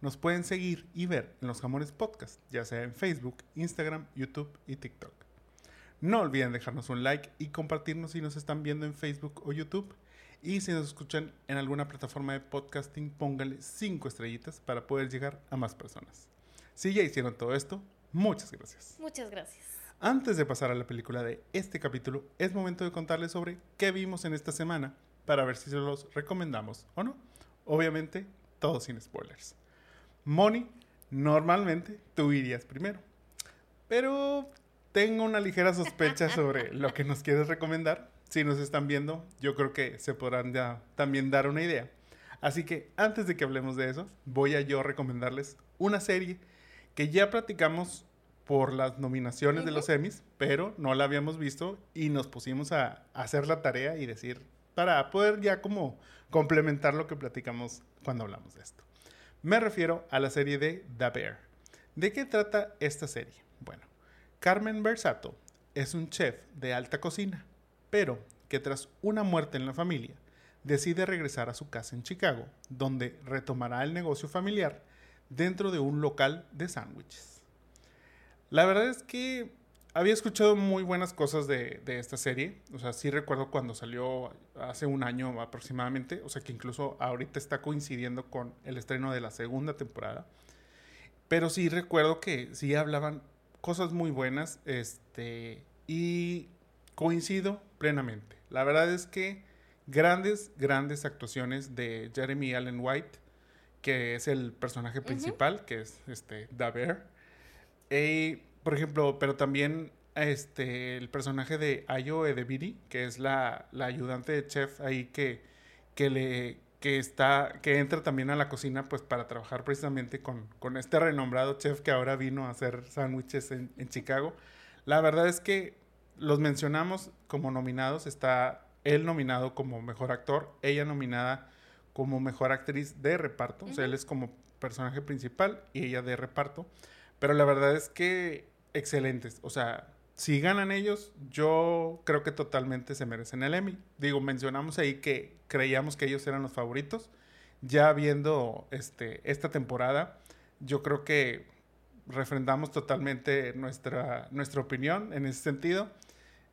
nos pueden seguir y ver en los Jamones Podcast, ya sea en Facebook, Instagram, YouTube y TikTok. No olviden dejarnos un like y compartirnos si nos están viendo en Facebook o YouTube. Y si nos escuchan en alguna plataforma de podcasting, pónganle 5 estrellitas para poder llegar a más personas. Si ya hicieron todo esto, muchas gracias. Muchas gracias. Antes de pasar a la película de este capítulo, es momento de contarles sobre qué vimos en esta semana para ver si se los recomendamos o no. Obviamente, todo sin spoilers. Moni, normalmente tú irías primero. Pero tengo una ligera sospecha sobre lo que nos quieres recomendar. Si nos están viendo, yo creo que se podrán ya también dar una idea. Así que antes de que hablemos de eso, voy a yo recomendarles una serie que ya platicamos por las nominaciones de los Emmys, pero no la habíamos visto y nos pusimos a, a hacer la tarea y decir, para poder ya como complementar lo que platicamos cuando hablamos de esto. Me refiero a la serie de The Bear. ¿De qué trata esta serie? Bueno, Carmen Versato es un chef de alta cocina, pero que tras una muerte en la familia decide regresar a su casa en Chicago, donde retomará el negocio familiar dentro de un local de sándwiches. La verdad es que había escuchado muy buenas cosas de, de, esta serie. O sea, sí recuerdo cuando salió hace un año aproximadamente. O sea, que incluso ahorita está coincidiendo con el estreno de la segunda temporada. Pero sí recuerdo que sí hablaban cosas muy buenas. Este. Y coincido plenamente. La verdad es que grandes, grandes actuaciones de Jeremy Allen White, que es el personaje principal, uh -huh. que es este, Da Bear. Eh, por ejemplo, pero también este, el personaje de Ayo Edebiri, que es la, la ayudante de chef ahí que, que le que está que entra también a la cocina pues para trabajar precisamente con, con este renombrado chef que ahora vino a hacer sándwiches en, en, Chicago. La verdad es que los mencionamos como nominados, está él nominado como mejor actor, ella nominada como mejor actriz de reparto, uh -huh. o sea, él es como personaje principal y ella de reparto. Pero la verdad es que excelentes. O sea, si ganan ellos, yo creo que totalmente se merecen el Emmy. Digo, mencionamos ahí que creíamos que ellos eran los favoritos. Ya viendo este, esta temporada, yo creo que refrendamos totalmente nuestra, nuestra opinión en ese sentido.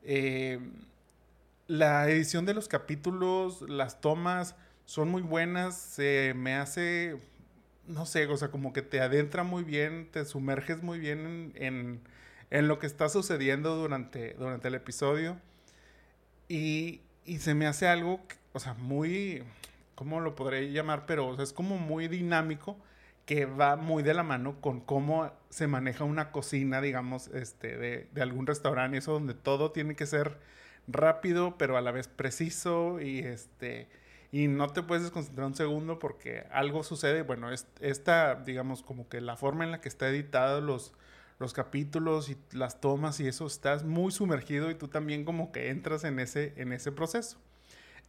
Eh, la edición de los capítulos, las tomas son muy buenas. Se me hace no sé, o sea, como que te adentra muy bien, te sumerges muy bien en, en, lo que está sucediendo durante, durante el episodio. Y, y, se me hace algo, o sea, muy, ¿cómo lo podré llamar? Pero es como muy dinámico, que va muy de la mano con cómo se maneja una cocina, digamos, este, de, de algún restaurante, eso donde todo tiene que ser rápido, pero a la vez preciso y este y no te puedes desconcentrar un segundo porque algo sucede. Bueno, es, esta, digamos, como que la forma en la que está editado los, los capítulos y las tomas y eso, estás muy sumergido y tú también como que entras en ese, en ese proceso.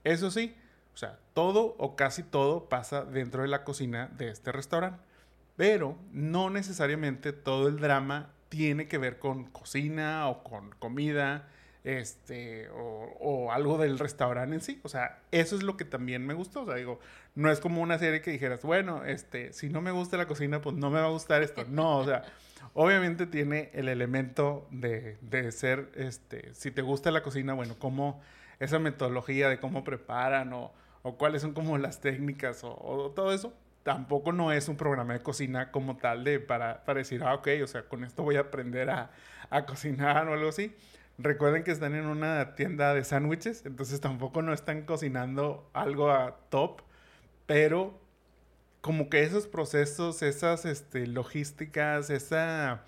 Eso sí, o sea, todo o casi todo pasa dentro de la cocina de este restaurante. Pero no necesariamente todo el drama tiene que ver con cocina o con comida este, o, o, algo del restaurante en sí. O sea, eso es lo que también me gustó. O sea, digo, no es como una serie que dijeras, bueno, este, si no me gusta la cocina, pues no me va a gustar esto. No, o sea, obviamente tiene el elemento de, de ser, este, si te gusta la cocina, bueno, cómo esa metodología de cómo preparan o, o cuáles son como las técnicas o, o, todo eso. Tampoco no es un programa de cocina como tal de para, para decir, ah, ok, o sea, con esto voy a aprender a, a cocinar o algo así. Recuerden que están en una tienda de sándwiches, entonces tampoco no están cocinando algo a top, pero como que esos procesos, esas este, logísticas, esa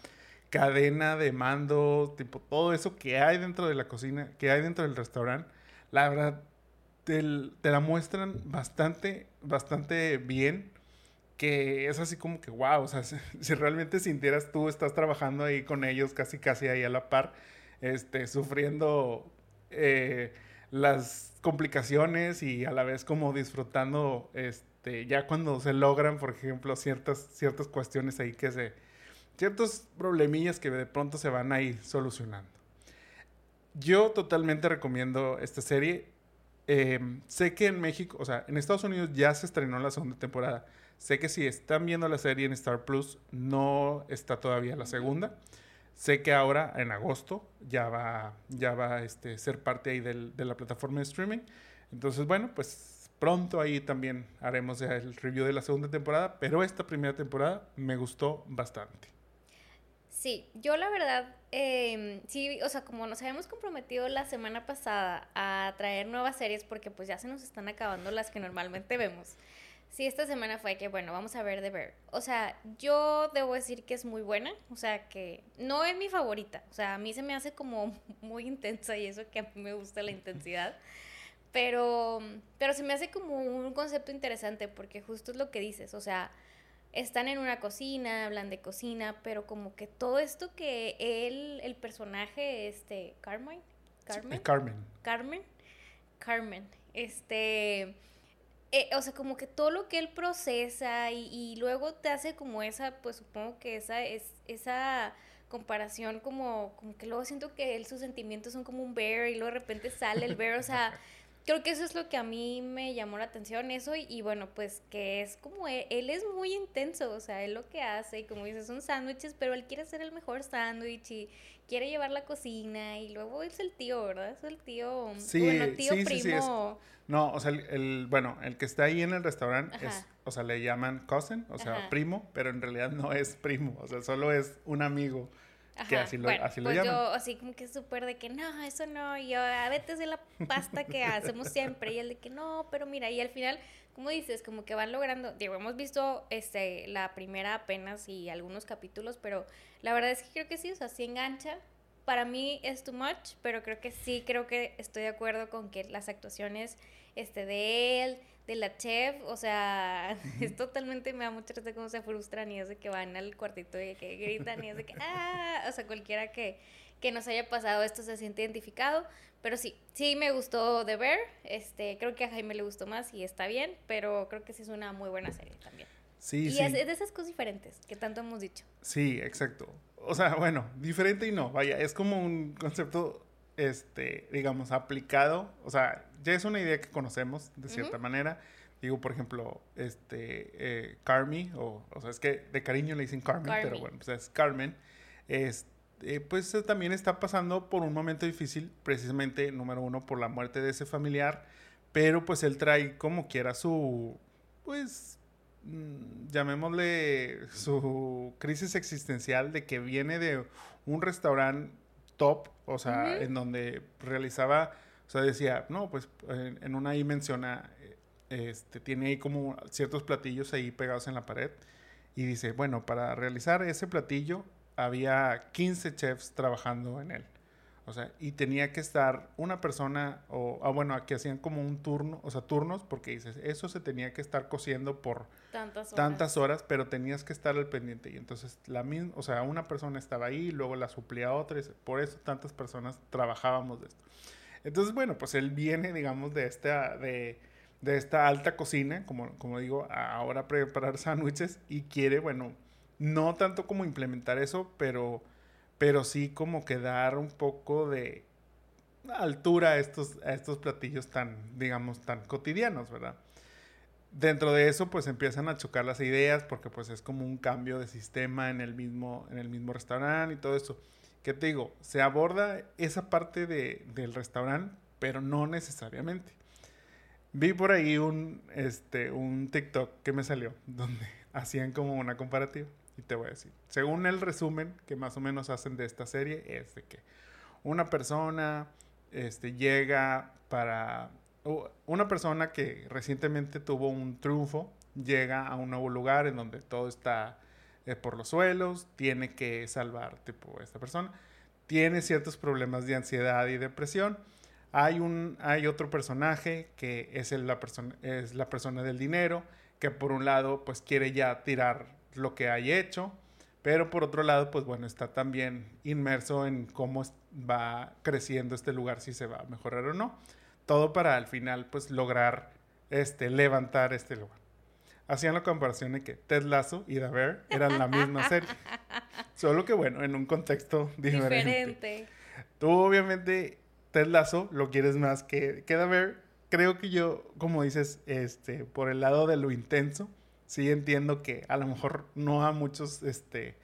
cadena de mando, tipo todo eso que hay dentro de la cocina, que hay dentro del restaurante, la verdad te, te la muestran bastante, bastante bien que es así como que, wow, o sea, si, realmente sintieras tú, estás trabajando ahí con ellos, casi, casi ahí a la par, este, sufriendo eh, las complicaciones y a la vez como disfrutando, este, ya cuando se logran, por ejemplo, ciertas, ciertas cuestiones ahí que se, ciertos problemillas que de pronto se van ahí solucionando. Yo totalmente recomiendo esta serie. Em, sé que en México, o sea, en Estados Unidos ya se estrenó la segunda temporada. Sé que si están viendo la serie en Star Plus, no está todavía la segunda. Sé que ahora, en agosto, ya va, ya va a este, ser parte ahí del, de la plataforma de streaming. Entonces, bueno, pues pronto ahí también haremos el review de la segunda temporada, pero esta primera temporada me gustó bastante. Sí, yo la verdad, eh, sí, o sea, como nos habíamos comprometido la semana pasada a traer nuevas series porque pues ya se nos están acabando las que normalmente vemos. Sí, esta semana fue que, bueno, vamos a ver The Bear. O sea, yo debo decir que es muy buena, o sea, que no es mi favorita. O sea, a mí se me hace como muy intensa y eso que a mí me gusta la intensidad. Pero, pero se me hace como un concepto interesante porque justo es lo que dices, o sea, están en una cocina, hablan de cocina, pero como que todo esto que él, el personaje, este, Carmen, Carmen, Carmen, Carmen, Carmen, este, eh, o sea, como que todo lo que él procesa y, y, luego te hace como esa, pues supongo que esa es esa comparación como, como que luego siento que él sus sentimientos son como un bear y luego de repente sale el bear, o sea, creo que eso es lo que a mí me llamó la atención, eso, y, bueno, pues que es como, él, él, es muy intenso, o sea, él lo que hace, y como dices, son sándwiches, pero él quiere hacer el mejor sándwich y quiere llevar la cocina, y luego es el tío, ¿verdad? Es el tío, sí, bueno, tío primo. no, o sea, el, bueno, el que está ahí en el restaurante es, o sea, le llaman cousin, o sea, primo, pero en realidad no es primo, o sea, solo es un amigo que así lo, así pues yo así como que súper de que no, eso no, y yo, a veces es la pasta que hacemos siempre, y el de que no, pero mira, y al final, como dices, como que van logrando, digo, hemos visto este, la primera apenas y algunos capítulos, pero la verdad es que creo que sí, o sea, sí engancha. Para mí es too much, pero creo que sí, creo que estoy de acuerdo con que las actuaciones este, de él, de la chef, o sea, es totalmente, me da mucha risa cómo se frustran y es de que van al cuartito y que gritan y es de que, ah, o sea, cualquiera que, que nos haya pasado esto se siente identificado, pero sí, sí me gustó de ver, este, creo que a Jaime le gustó más y está bien, pero creo que sí es una muy buena serie también. Sí, y sí. Es de esas cosas diferentes que tanto hemos dicho. Sí, exacto. O sea, bueno, diferente y no, vaya, es como un concepto este, digamos, aplicado, o sea, ya es una idea que conocemos de cierta manera. Digo, por ejemplo, este, eh, Carmi, o, o sea, es que de cariño le dicen Carmen, pero bueno, pues es Carmen. Este, pues también está pasando por un momento difícil, precisamente, número uno, por la muerte de ese familiar, pero pues él trae como quiera su, pues, mm, llamémosle su crisis existencial de que viene de un restaurante top, o sea, en donde realizaba, o sea, decía, no, pues en, una ahí menciona, eh, este, tiene ahí como ciertos platillos ahí pegados en la pared y dice, bueno, para realizar ese platillo había 15 chefs trabajando en él. O sea, y tenía que estar una persona, o ah, bueno, que hacían como un turno, o sea, turnos, porque dices, eso se tenía que estar cociendo por tantas horas, tantas horas pero tenías que estar al pendiente. Y entonces, la misma, o sea, una persona estaba ahí, luego la suplía otra, y por eso tantas personas trabajábamos de esto. Entonces, bueno, pues él viene, digamos, de esta, de, de esta alta cocina, como, como digo, ahora preparar sándwiches y quiere, bueno, no tanto como implementar eso, pero pero sí como que dar un poco de altura a estos, a estos platillos tan, digamos, tan cotidianos, ¿verdad? Dentro de eso, pues empiezan a chocar las ideas porque pues es como un cambio de sistema en el mismo, en el mismo restaurante y todo eso. ¿Qué te digo? Se aborda esa parte de, del restaurante, pero no necesariamente. Vi por ahí un, este, un TikTok que me salió donde hacían como una comparativa. Y te voy a decir, según el resumen que más o menos hacen de esta serie, es de que una persona este, llega para... Una persona que recientemente tuvo un triunfo llega a un nuevo lugar en donde todo está por los suelos, tiene que salvar tipo esta persona, tiene ciertos problemas de ansiedad y depresión. Hay, un, hay otro personaje que es, la persona, es la persona del dinero, que por un lado pues quiere ya tirar lo que hay hecho, pero por otro lado pues bueno, está también inmerso en cómo va creciendo este lugar, si se va a mejorar o no. Todo para al final pues lograr este, levantar este lugar. Hacían la comparación de que Ted Lasso y The Bear eran la misma serie. Solo que bueno, en un contexto diferente. diferente. Tú obviamente Ted Lasso lo quieres más que, que The Bear, creo que yo, como dices, este, por el lado de lo intenso, sí entiendo que a lo mejor no a muchos, este,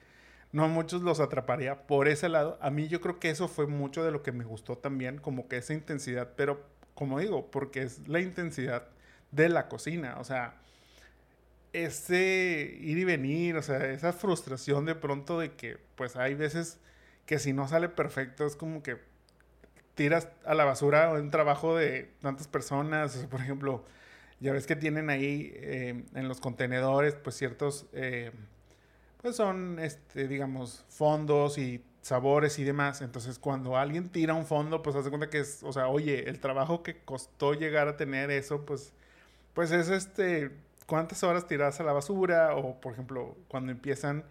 no a muchos los atraparía por ese lado. A mí yo creo que eso fue mucho de lo que me gustó también, como que esa intensidad, pero como digo, porque es la intensidad de la cocina, o sea, ese ir y venir, o sea, esa frustración de pronto de que, pues hay veces que si no sale perfecto es como que tiras a la basura un trabajo de tantas personas. por ejemplo, ya ves que tienen ahí eh, en los contenedores, pues ciertos, eh, pues son, este, digamos, fondos y sabores y demás. Entonces, cuando alguien tira un fondo, pues hace cuenta que es, o sea, oye, el trabajo que costó llegar a tener eso, pues, pues es este, cuántas horas tiras a la basura o, por ejemplo, cuando empiezan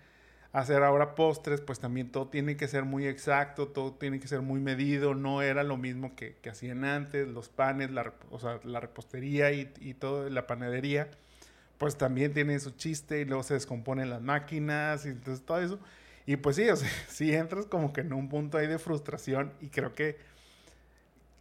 hacer ahora postres, pues también todo tiene que ser muy exacto, todo tiene que ser muy medido, no era lo mismo que, hacían antes, los panes, la, o sea, la repostería y, todo, la panadería, pues también tiene su chiste y luego se descomponen las máquinas y todo eso. Y pues sí, o sea, sí entras como que en un punto ahí de frustración y creo que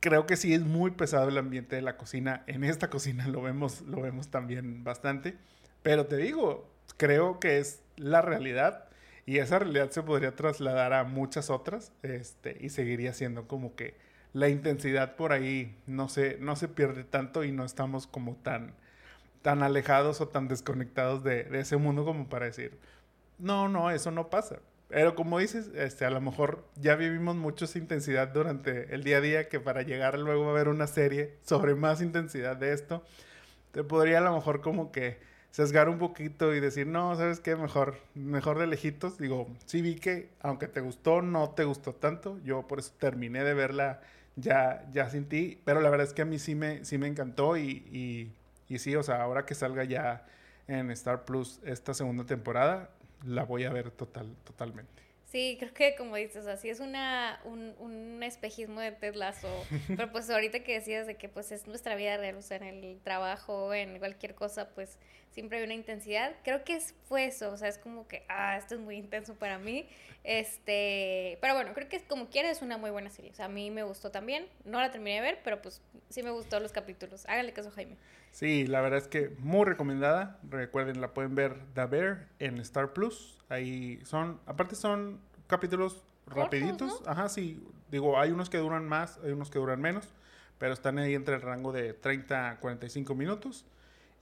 creo que sí es muy pesado el ambiente de la cocina. En esta cocina lo vemos, lo vemos también bastante. Pero te digo, creo que es la realidad y esa realidad se podría trasladar a muchas otras este, y seguiría siendo como que la intensidad por ahí no se, no se pierde tanto y no estamos como tan, tan alejados o tan desconectados de, de ese mundo como para decir, no, no, eso no pasa. Pero como dices, este, a lo mejor ya vivimos mucho intensidad durante el día a día que para llegar luego a ver una serie sobre más intensidad de esto, te podría a lo mejor como que sesgar un poquito y decir, no, ¿sabes qué? Mejor, mejor de lejitos. Digo, sí vi que, aunque te gustó, no te gustó tanto. Yo por eso terminé de verla ya, ya sin ti. Pero la verdad es que a mí sí me, sí me encantó y, y, y sí, o sea, ahora que salga ya en Star Plus esta segunda temporada, la voy a ver total, totalmente. Sí, creo que como dices, así es una, un, un espejismo de Ted Lasso. Pero pues ahorita que decías de que pues es nuestra vida real, o sea, en el trabajo, en cualquier cosa, pues siempre hay una intensidad. Creo que es, fue eso, o sea, es como que, ah, esto es muy intenso para mí. Este, pero bueno, creo que como quiera es una muy buena serie. O sea, a mí me gustó también. No la terminé de ver, pero pues sí me gustó los capítulos. Háganle caso, Jaime. Sí, la verdad es que muy recomendada. Recuerden, la pueden ver The Bear en Star Plus. Ahí son, aparte son capítulos rapiditos. Ajá, sí. Digo, hay unos que duran más, hay unos que duran menos, pero están ahí entre el rango de 30 a 45 minutos.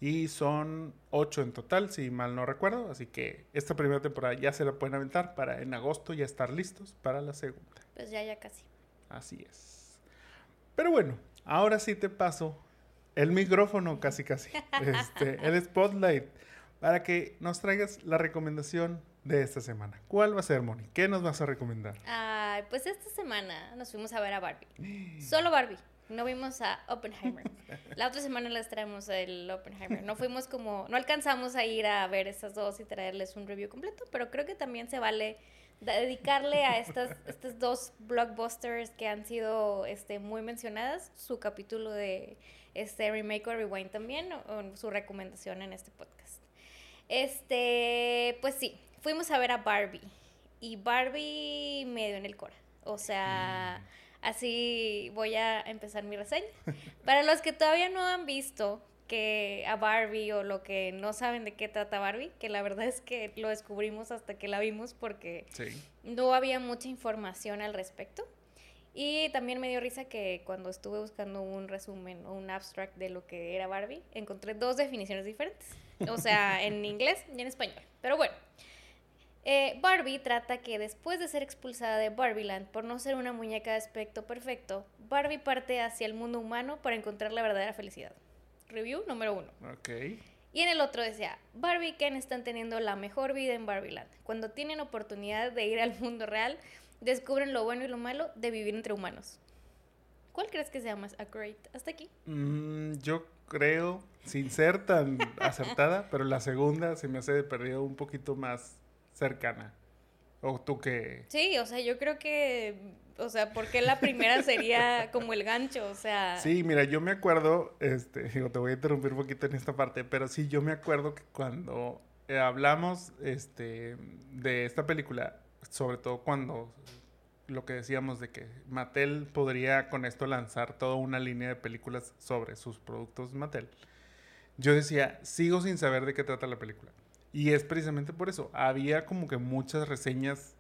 Y son 8 en total, si mal no recuerdo. Así que esta primera temporada ya se la pueden aventar para en agosto ya estar listos para la segunda. Pues ya, ya casi. Así es. Pero bueno, ahora sí te paso el micrófono casi casi. Este, el spotlight. Para que nos traigas la recomendación de esta semana. ¿Cuál va a ser, Moni? ¿Qué nos vas a recomendar? Ay, pues esta semana nos fuimos a ver a Barbie. Solo Barbie. No vimos a Oppenheimer. La otra semana les traemos el Oppenheimer. No fuimos como, no alcanzamos a ir a ver esas dos y traerles un review completo, pero creo que también se vale dedicarle a estas, estas dos blockbusters que han sido este, muy mencionadas su capítulo de este remake o rewind también, o, su recomendación en este podcast. Este, pues sí, fuimos a ver a Barbie y Barbie medio en el cora. O sea, mm. Así voy a empezar mi reseña. Para los que todavía no han visto que a Barbie o lo que no saben de qué trata Barbie, que la verdad es que lo descubrimos hasta que la vimos porque no había mucha información al respecto. Y también me dio risa que cuando estuve buscando un resumen o un abstract de lo que era Barbie, encontré dos definiciones diferentes. O sea, en inglés y en español. Pero bueno, eh, Barbie trata que después de ser expulsada de Barbieland por no ser una muñeca de aspecto perfecto, Barbie parte hacia el mundo humano para encontrar la verdadera felicidad. Review número uno. Ok. Y en el otro decía, Barbie y Ken están teniendo la mejor vida en Barbieland. Cuando tienen oportunidad de ir al mundo real, descubren lo bueno y lo malo de vivir entre humanos. ¿Cuál crees que sea más accurate hasta aquí? Mm, yo creo, sin ser tan acertada, pero la segunda se me hace perdido un poquito más cercana. ¿O tú qué? Sí, o sea, yo creo que, o sea, porque la primera sería como el gancho, o sea... Sí, mira, yo me acuerdo, este, digo, te voy a interrumpir un poquito en esta parte, pero sí, yo me acuerdo que cuando eh, hablamos, este, de esta película, sobre todo cuando lo que decíamos de que Mattel podría con esto lanzar toda una línea de películas sobre sus productos Mattel, yo decía, sigo sin saber de qué trata la película. Y es precisamente por eso. Había como que muchas reseñas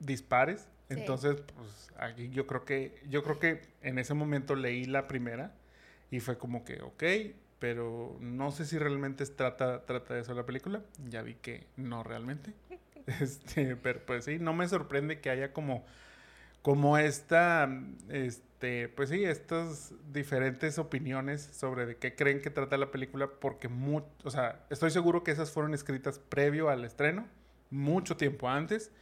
dispares. Entonces, pues aquí yo creo que, yo creo que en ese momento leí la primera y fue como que, ok, pero no sé si realmente trata, trata de eso la película. Ya vi que no realmente. Este, pero pues sí, no me sorprende que haya como, como esta, este, pues sí, estas diferentes opiniones sobre de qué creen que trata la película, porque, o sea, estoy seguro que esas fueron escritas previo al estreno, mucho tiempo antes,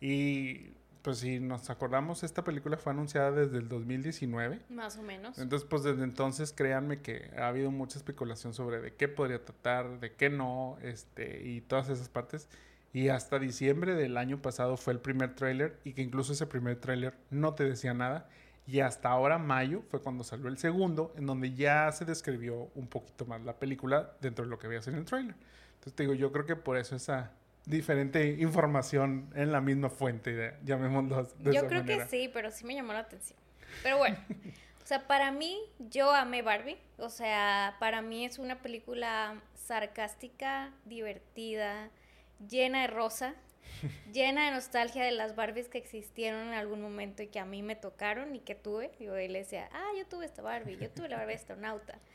y pues si nos acordamos, esta película fue anunciada desde el 2019. Más o menos. Entonces, pues desde entonces, créanme que ha habido mucha especulación sobre de qué podría tratar, de qué no, este, y todas esas partes. Y hasta diciembre del año pasado fue el primer tráiler y que incluso ese primer tráiler no te decía nada. Y hasta ahora, mayo, fue cuando salió el segundo, en donde ya se describió un poquito más la película dentro de lo que veías en el tráiler. Entonces te digo, yo creo que por eso esa diferente información en la misma fuente, de, llamémoslo de Yo creo que sí, pero sí me llamó la atención. Pero bueno, o sea, para mí, yo amé Barbie. O sea, para mí es una película sarcástica, divertida, llena de rosa, llena de nostalgia de las Barbies que existieron en algún momento y que a mí me tocaron y que tuve. Yo le decía, ah, yo tuve esta Barbie, yo tuve la Barbie astronauta.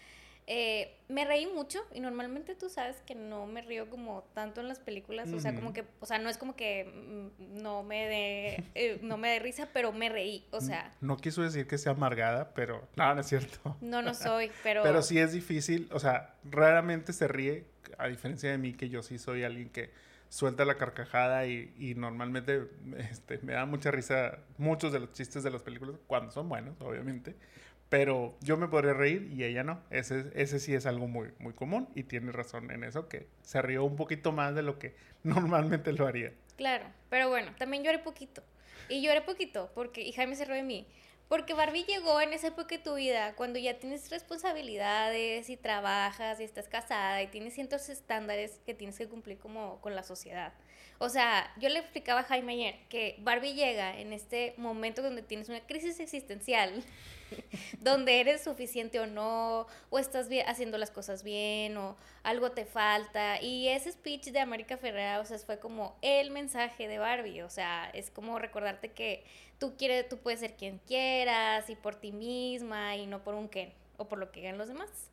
Eh, me reí mucho y normalmente tú sabes que no me río como tanto en las películas, o sea, como que, o sea, no es como que mm, no me dé, eh, no me dé risa, pero me reí, o sea. No quiso decir que sea amargada, pero no, no es cierto. No, no soy, pero. pero sí es difícil, o sea, raramente se ríe, a diferencia de mí, que yo sí soy alguien que suelta la carcajada y, y normalmente este, me da mucha risa muchos de los chistes de las películas, cuando son buenos, obviamente. Pero yo me podría reír y ella no. Ese, ese sí es algo muy, muy común y tiene razón en eso, que se rió un poquito más de lo que normalmente lo haría. Claro, pero bueno, también lloré poquito. Y lloré poquito porque, y Jaime se rió de mí, porque Barbie llegó en esa época de tu vida, cuando ya tienes responsabilidades y trabajas y estás casada y tienes ciertos estándares que tienes que cumplir como con la sociedad. O sea, yo le explicaba a Jaime ayer que Barbie llega en este momento donde tienes una crisis existencial, donde eres suficiente o no, o estás haciendo las cosas bien, o algo te falta. Y ese speech de América Ferrera, o sea, fue como el mensaje de Barbie. O sea, es como recordarte que tú quieres, tú puedes ser quien quieras y por ti misma y no por un qué o por lo que hagan los demás.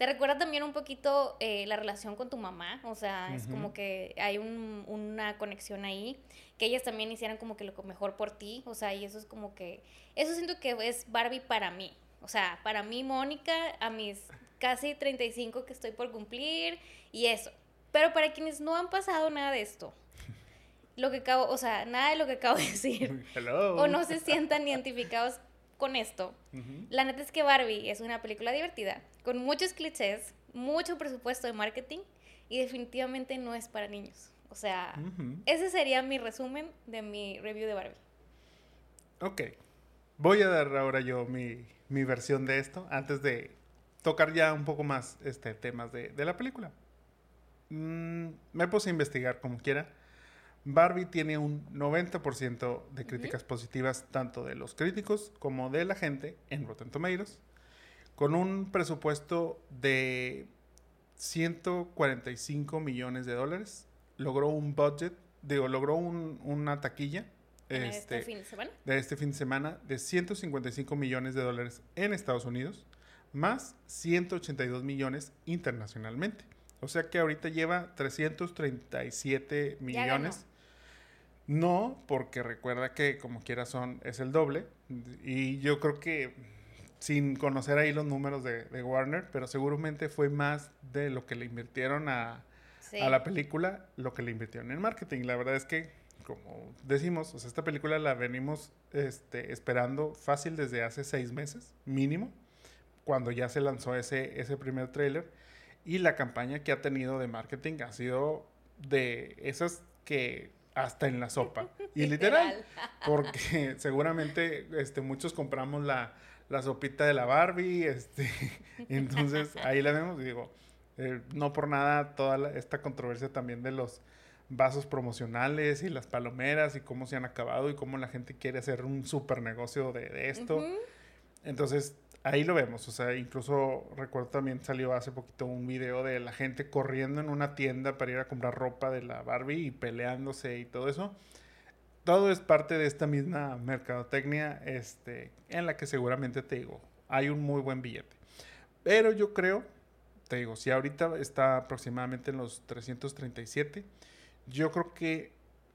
Te recuerda también un poquito eh, la relación con tu mamá, o sea, es como que hay un, una conexión ahí, que ellas también hicieran como que lo mejor por ti, o sea, y eso es como que, eso siento que es Barbie para mí, o sea, para mí, Mónica, a mis casi 35 que estoy por cumplir y eso. Pero para quienes no han pasado nada de esto, lo que acabo, o sea, nada de lo que acabo de decir. O no se sientan identificados con esto. La neta es que Barbie es una película divertida, con muchos clichés, mucho presupuesto de marketing y definitivamente no es para niños. O sea, ese sería mi resumen de mi review de Barbie. Ok. Voy a dar ahora yo mi, mi versión de esto antes de tocar ya un poco más este, temas de, de la película. Mm, me puse a investigar como quiera Barbie tiene un 90% de críticas positivas tanto de los críticos como de la gente en Rotten Tomatoes, con un presupuesto de 145 millones de dólares. Logró un budget, digo, logró una taquilla este, este, fin de semana? de este fin de semana de 155 millones de dólares en Estados Unidos, más 182 millones internacionalmente. O sea que ahorita lleva 337 millones no, porque recuerda que como quiera son, es el doble. Y yo creo que sin conocer ahí los números de, Warner, pero seguramente fue más de lo que le invirtieron a, la película, lo que le invirtieron en marketing. La verdad es que, como decimos, esta película la venimos este, esperando fácil desde hace seis meses, mínimo. cuando ya se lanzó ese, ese primer tráiler. Y la campaña que ha tenido de marketing ha sido de esas que hasta en la sopa. Y literal, porque seguramente este, muchos compramos la, la sopita de la Barbie, este, entonces ahí la vemos y digo, eh, no por nada toda esta controversia también de los vasos promocionales y las palomeras y cómo se han acabado y cómo la gente quiere hacer un super negocio de, esto. Entonces, ahí lo vemos. O sea, incluso recuerdo también salió hace poquito un video de la gente corriendo en una tienda para ir a comprar ropa de la Barbie y peleándose y todo eso. Todo es parte de esta misma mercadotecnia este, en la que seguramente te digo, hay un muy buen billete. Pero yo creo, te digo, si ahorita está aproximadamente en los 337, yo creo que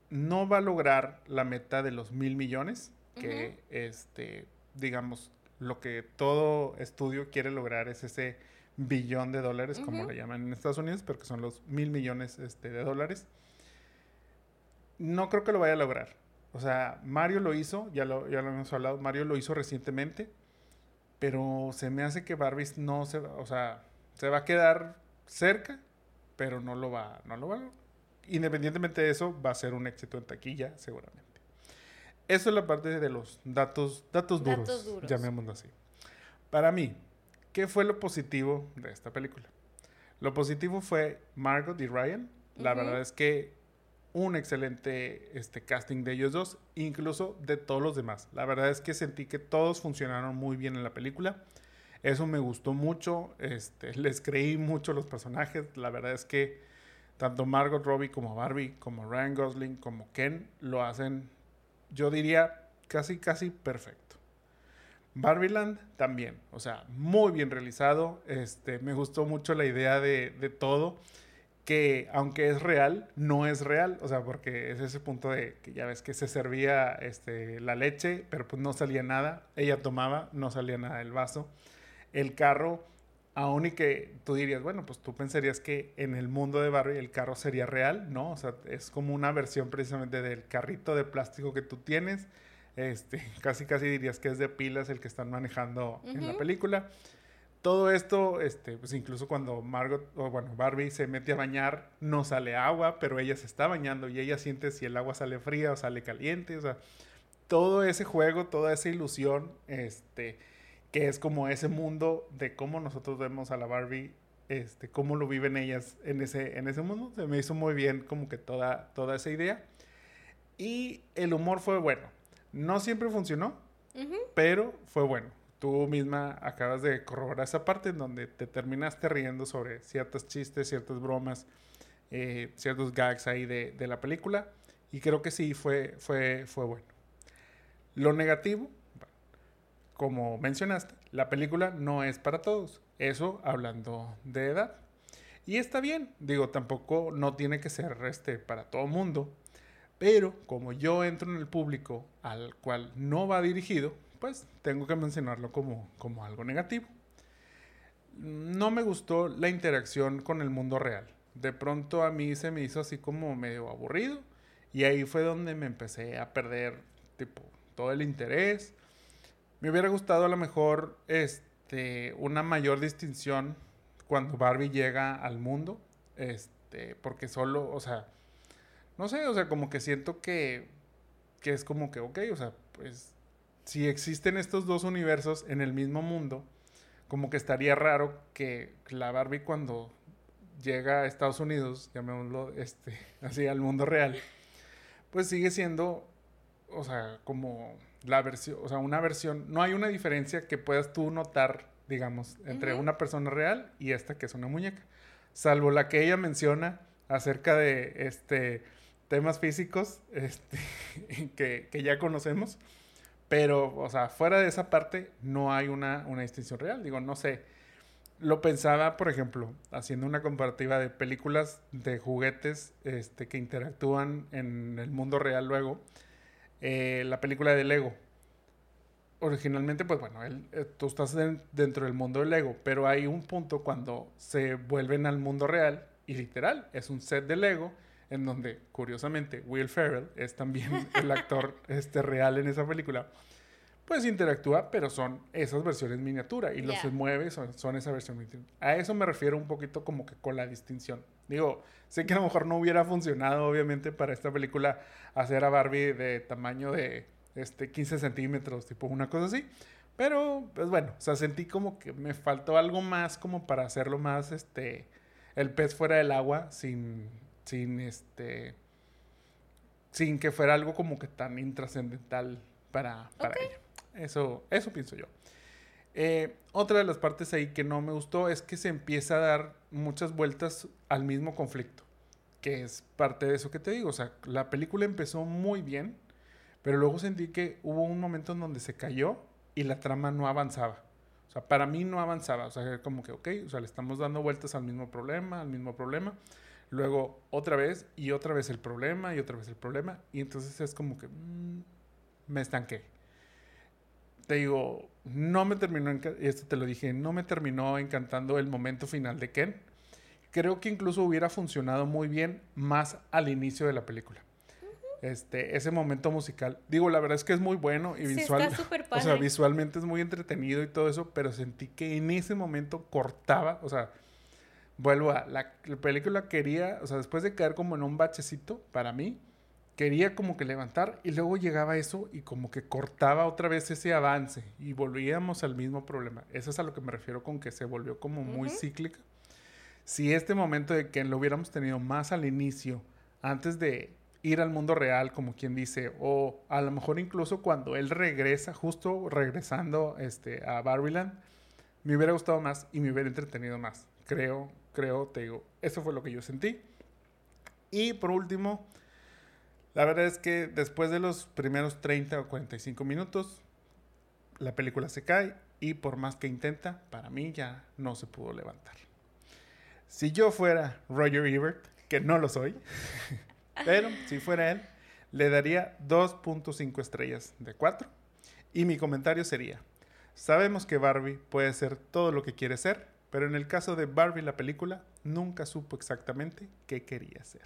no va a lograr la meta de los mil millones, que este, digamos, lo que todo estudio quiere lograr es ese billón de dólares, como le llaman en Estados Unidos, pero que son los mil millones este, de dólares. No creo que lo vaya a lograr. O sea, Mario lo hizo, ya lo, ya lo hemos hablado, Mario lo hizo recientemente, pero se me hace que Barbie no se va, o sea, se va a quedar cerca, pero no lo va, no lo va. Independientemente de eso, va a ser un éxito en taquilla, seguramente. Eso es la parte de los datos, datos duros, datos duros. llamémoslo así. Para mí, ¿qué fue lo positivo de esta película? Lo positivo fue Margot y Ryan. La verdad es que un excelente este, casting de ellos dos, incluso de todos los demás. La verdad es que sentí que todos funcionaron muy bien en la película. Eso me gustó mucho. Este, les creí mucho los personajes. La verdad es que tanto Margot Robbie como Barbie, como Ryan Gosling, como Ken, lo hacen yo diría casi, casi perfecto. Barbieland también, o sea, muy bien realizado. Este, me gustó mucho la idea de, de, todo, que aunque es real, no es real, o sea, porque es ese punto de que ya ves que se servía este, la leche, pero pues no salía nada. Ella tomaba, no salía nada del vaso. El carro, aún y que tú dirías, bueno, pues tú pensarías que en el mundo de Barbie el carro sería real, ¿no? O sea, es como una versión precisamente del carrito de plástico que tú tienes. Este, casi casi dirías que es de pilas el que están manejando en la película. Todo esto, este, pues incluso cuando Margot, o bueno, Barbie se mete a bañar, no sale agua, pero ella se está bañando y ella siente si el agua sale fría o sale caliente, o sea, todo ese juego, toda esa ilusión, este, que es como ese mundo de cómo nosotros vemos a la Barbie, este, cómo lo viven ellas en ese, en ese mundo. Se me hizo muy bien como que toda, toda esa idea. Y el humor fue bueno. No siempre funcionó, pero fue bueno. Tú misma acabas de corroborar esa parte en donde te terminaste riendo sobre ciertos chistes, ciertas bromas, eh, ciertos gags ahí de, de, la película. Y creo que sí fue, fue, fue bueno. Lo negativo, como mencionaste, la película no es para todos. Eso hablando de edad. Y está bien, digo, tampoco no tiene que ser este para todo mundo. Pero como yo entro en el público al cual no va dirigido, pues tengo que mencionarlo como, como algo negativo. No me gustó la interacción con el mundo real. De pronto a mí se me hizo así como medio aburrido. Y ahí fue donde me empecé a perder, tipo, todo el interés. Me hubiera gustado a lo mejor este, una mayor distinción cuando Barbie llega al mundo. Este, porque solo, o sea, no sé, o sea, como que siento que, que es como que, ok, o sea, pues si existen estos dos universos en el mismo mundo, como que estaría raro que la Barbie cuando llega a Estados Unidos, llamémoslo este, así al mundo real, pues sigue siendo, o sea, como la versión, o sea, una versión, no hay una diferencia que puedas tú notar, digamos, entre una persona real y esta que es una muñeca, salvo la que ella menciona acerca de este temas físicos este, que, que, ya conocemos, pero, o sea, fuera de esa parte no hay una, una distinción real, digo, no sé. Lo pensaba, por ejemplo, haciendo una comparativa de películas de juguetes este, que interactúan en el mundo real luego eh, la película de Lego. Originalmente, pues bueno, eh, tú estás dentro del mundo de Lego, pero hay un punto cuando se vuelven al mundo real y literal, es un set de Lego en donde, curiosamente, Will Ferrell es también el actor este, real en esa película. Pues interactúa, pero son esas versiones miniatura y los se mueve son, son esa versión miniatura. A eso me refiero un poquito como que con la distinción. Digo, sé que a lo mejor no hubiera funcionado, obviamente, para esta película hacer a Barbie de tamaño de este, 15 centímetros, tipo una cosa así. Pero, pues bueno, o sea, sentí como que me faltó algo más como para hacerlo más, este, el pez fuera del agua sin, sin, este, sin que fuera algo como que tan intrascendental para, para ella. Eso, eso pienso yo. Eh, otra de las partes ahí que no me gustó es que se empieza a dar muchas vueltas al mismo conflicto, que es parte de eso que te digo. O sea, la película empezó muy bien, pero luego sentí que hubo un momento en donde se cayó y la trama no avanzaba. O sea, para mí no avanzaba. O sea, como que, ok, o sea, le estamos dando vueltas al mismo problema, al mismo problema. Luego otra vez y otra vez el problema y otra vez el problema. Y entonces es como que mm, me estanqué. Te digo, no me terminó, esto te lo dije, no me terminó encantando el momento final de Ken. Creo que incluso hubiera funcionado muy bien más al inicio de la película. Este, ese momento musical. Digo, la verdad es que es muy bueno y Sí, visual. está súper O sea, visualmente es muy entretenido y todo eso, pero sentí que en ese momento cortaba, o sea, vuelvo a, la, la película quería, o sea, después de caer como en un bachecito, para mí, quería como que levantar y luego llegaba eso y como que cortaba otra vez ese avance y volvíamos al mismo problema. Eso es a lo que me refiero con que se volvió como muy Ujú. cíclica. Si este momento de que lo hubiéramos tenido más al inicio, antes de ir al mundo real, como quien dice, o a lo mejor incluso cuando él regresa, justo regresando este, a Barbiland, me hubiera gustado más y me hubiera entretenido más. Creo, creo, te digo, eso fue lo que yo sentí. Y por último, la verdad es que después de los primeros 30 o 45 minutos, la película se cae y por más que intenta, para mí ya no se pudo levantar. Si yo fuera Roger Ebert, que no lo soy, pero si fuera él, le daría 2.5 estrellas de 4. Y mi comentario sería, sabemos que Barbie puede ser todo lo que quiere ser, pero en el caso de Barbie la película, nunca supo exactamente qué quería ser.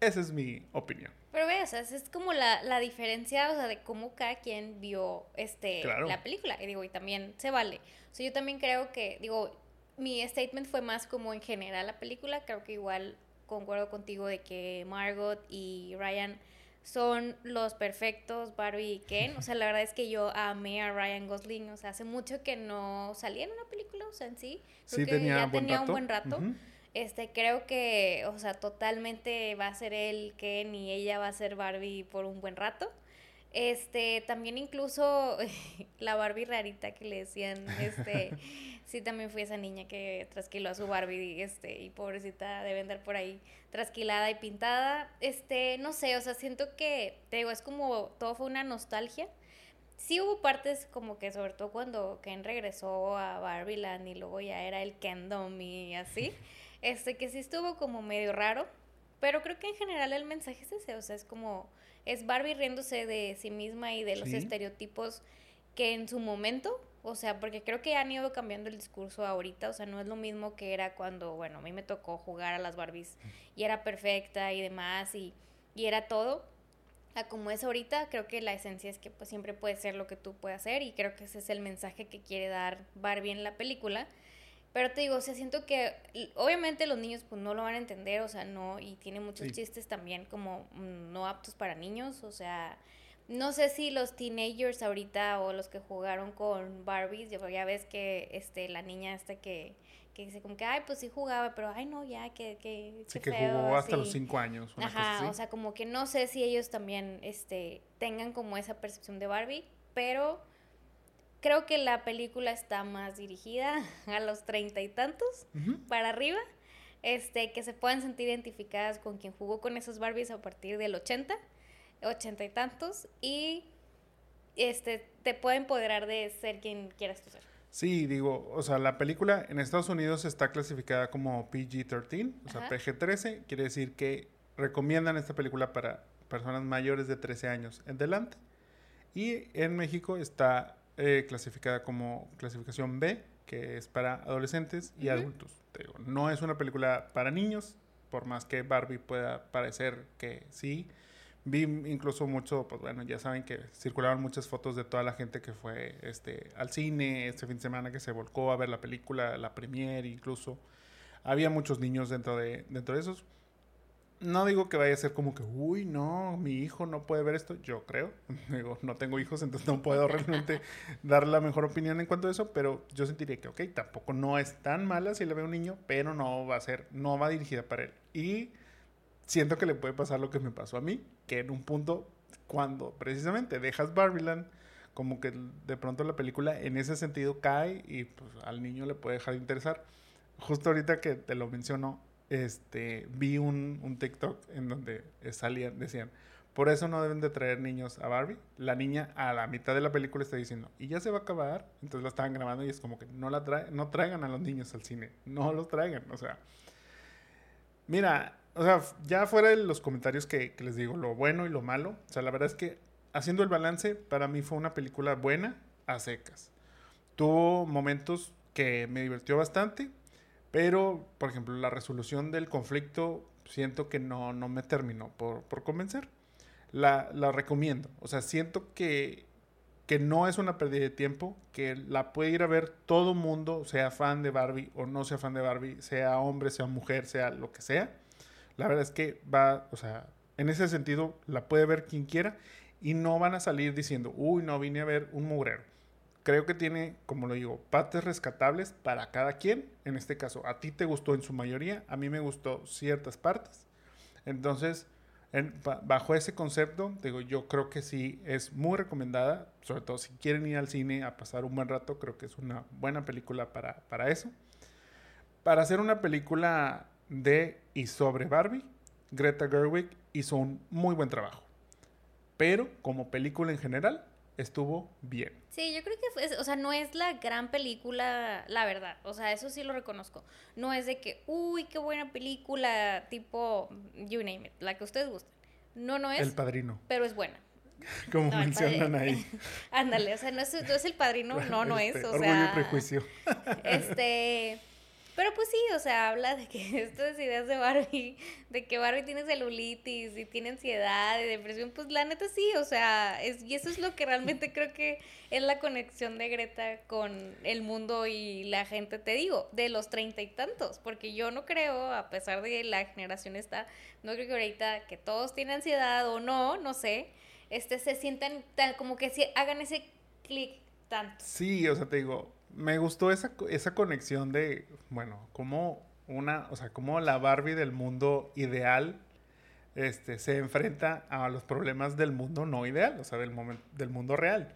Esa es mi opinión. Pero ve, o sea, es como la, la diferencia, o sea, de cómo cada quien vio este Claro. la película. Y digo, y también se vale. O sea, yo también creo que, digo, mi statement fue más como en general la película. Creo que igual concuerdo contigo de que Margot y Ryan son los perfectos Barbie y Ken. O sea, la verdad es que yo amé a Ryan Gosling. O sea, hace mucho que no salía en una película, o sea, en sí. Creo Sí que tenía ya buen tenía rato. un buen rato. Ujú. Este, creo que, o sea, totalmente va a ser él, Ken, y ella va a ser Barbie por un buen rato. Este, también incluso la Barbie rarita que le decían, este, sí, también fui esa niña que trasquiló a su Barbie, este, y pobrecita debe andar por ahí trasquilada y pintada. Este, no sé, o sea, siento que, te digo, es como, todo fue una nostalgia. Sí hubo partes como que, sobre todo cuando Ken regresó a Barbieland y luego ya era el Kendom y así, este, que sí estuvo como medio raro, pero creo que en general el mensaje es ese, o sea, es como, es Barbie riéndose de sí misma y de los Sí. estereotipos que en su momento, o sea, porque creo que han ido cambiando el discurso ahorita, o sea, no es lo mismo que era cuando, bueno, a mí me tocó jugar a las Barbies y era perfecta y demás y, y era todo. A como es ahorita, creo que la esencia es que pues siempre puede ser lo que tú puedas hacer y creo que ese es el mensaje que quiere dar Barbie en la película. Pero te digo, o sea, siento que obviamente los niños pues no lo van a entender, o sea, no, y tiene muchos Sí. chistes también como mm, no aptos para niños, o sea, no sé si los teenagers ahorita o los que jugaron con Barbies, ya- ya ves que este la niña esta que, que dice como que, ay, pues sí jugaba, pero ay, no, ya, que, que, Sí, que feo", jugó hasta así. los 5 años. Una cosa Ajá, así. o sea, como que no sé si ellos también este, tengan como esa percepción de Barbie, pero creo que la película está más dirigida a los treinta y tantos para arriba, este, que se puedan sentir identificadas con quien jugó con esos Barbies a partir del 80, 80 y tantos, y este, te puede empoderar de ser quien quieras tú ser. Sí, digo, o sea, la película en Estados Unidos está clasificada como PG-13, o sea, Ajá. PG-13, quiere decir que recomiendan esta película para personas mayores de 13 años en adelante. Y en México está eh, clasificada como clasificación B, que es para adolescentes y Ujú. adultos. Te digo, no es una película para niños, por más que Barbie pueda parecer que sí, Vi incluso mucho, pues bueno, ya saben que circularon muchas fotos de toda la gente que fue este, al cine este fin de semana, que se volcó a ver la película, la premiere incluso. Había muchos niños dentro de, dentro de esos. No digo que vaya a ser como que, uy, no, mi hijo no puede ver esto. Yo creo. Digo, no tengo hijos, entonces no puedo realmente dar la mejor opinión en cuanto a eso. Pero yo sentiría que, ok, tampoco no es tan mala si le veo a un niño, pero no va a ser, no va dirigida para él. Y siento que le puede pasar lo que me pasó a mí, que en un punto, cuando precisamente dejas Barbieland, como que de pronto la película en ese sentido cae y pues, al niño le puede dejar de interesar. Justo ahorita que te lo menciono, este, vi un, un TikTok en donde salían, decían, por eso no deben de traer niños a Barbie. La niña a la mitad de la película está diciendo, y ya se va a acabar. Entonces la estaban grabando y es como que no la trae, no traigan a los niños al cine, no los traigan. O sea, mira, o sea, ya fuera de los comentarios que, que les digo, lo bueno y lo malo. O sea, la verdad es que haciendo el balance, para mí fue una película buena a secas. Tuvo momentos que me divirtió bastante pero, por ejemplo, la resolución del conflicto siento que no, no me terminó por, por convencer. La, la, recomiendo. O sea, siento que, que no es una pérdida de tiempo, que la puede ir a ver todo mundo, sea fan de Barbie o no sea fan de Barbie, sea hombre, sea mujer, sea lo que sea. La verdad es que va, o sea, en ese sentido la puede ver quien quiera y no van a salir diciendo, uy, no vine a ver un mugrero creo que tiene, como lo digo, partes rescatables para cada quien. En este caso, a ti te gustó en su mayoría, a mí me gustó ciertas partes. Entonces, bajo ese concepto, digo, yo creo que sí es muy recomendada, sobre todo si quieren ir al cine a pasar un buen rato, creo que es una buena película para, para eso. Para hacer una película de y sobre Barbie, Greta Gerwig hizo un muy buen trabajo. Pero como película en general, estuvo bien. Sí, yo creo que, fue, o sea, no es la gran película, la verdad. O sea, eso sí lo reconozco. No es de que, uy, qué buena película, tipo, you name it, la que ustedes gusten. No, no es. El padrino. Pero es buena. Como mencionan ahí. Ándale, o sea, no es, no es el padrino, no, no es. Este, O orgullo sea, y prejuicio. Este. Pero pues sí, o sea, habla de que estas ideas de Barbie, de que Barbie tiene celulitis y tiene ansiedad y depresión, pues la neta sí, o sea, es, y eso es lo que realmente creo que es la conexión de Greta con el mundo y la gente, te digo, de los treinta y tantos, porque yo no creo, a pesar de la generación esta, no creo que ahorita que todos tienen ansiedad o no, no sé, este, se sientan tan, como que si hagan ese clic tanto. Sí, o sea, te digo, me gustó esa, esa conexión de, bueno, como una, o sea, como la Barbie del mundo ideal este, se enfrenta a los problemas del mundo no ideal, o sea, del, momento, del mundo real.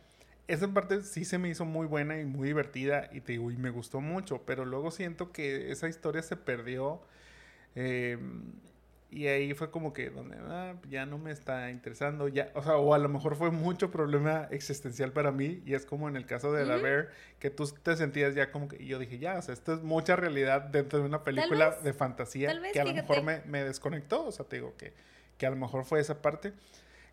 Esa parte sí se me hizo muy buena y muy divertida y te digo, y me gustó mucho, pero luego siento que esa historia se perdió. eh, y ahí fue como que donde ah, ya no me está interesando, ya, o sea, o a lo mejor fue mucho problema existencial para mí y es como en el caso de La Ujú. Bear, que tú te sentías ya como que, y yo dije, ya, o sea, esto es mucha realidad dentro de una película vez, de fantasía vez, que a lo mejor me, me desconectó, o sea, te digo que, que a lo mejor fue esa parte.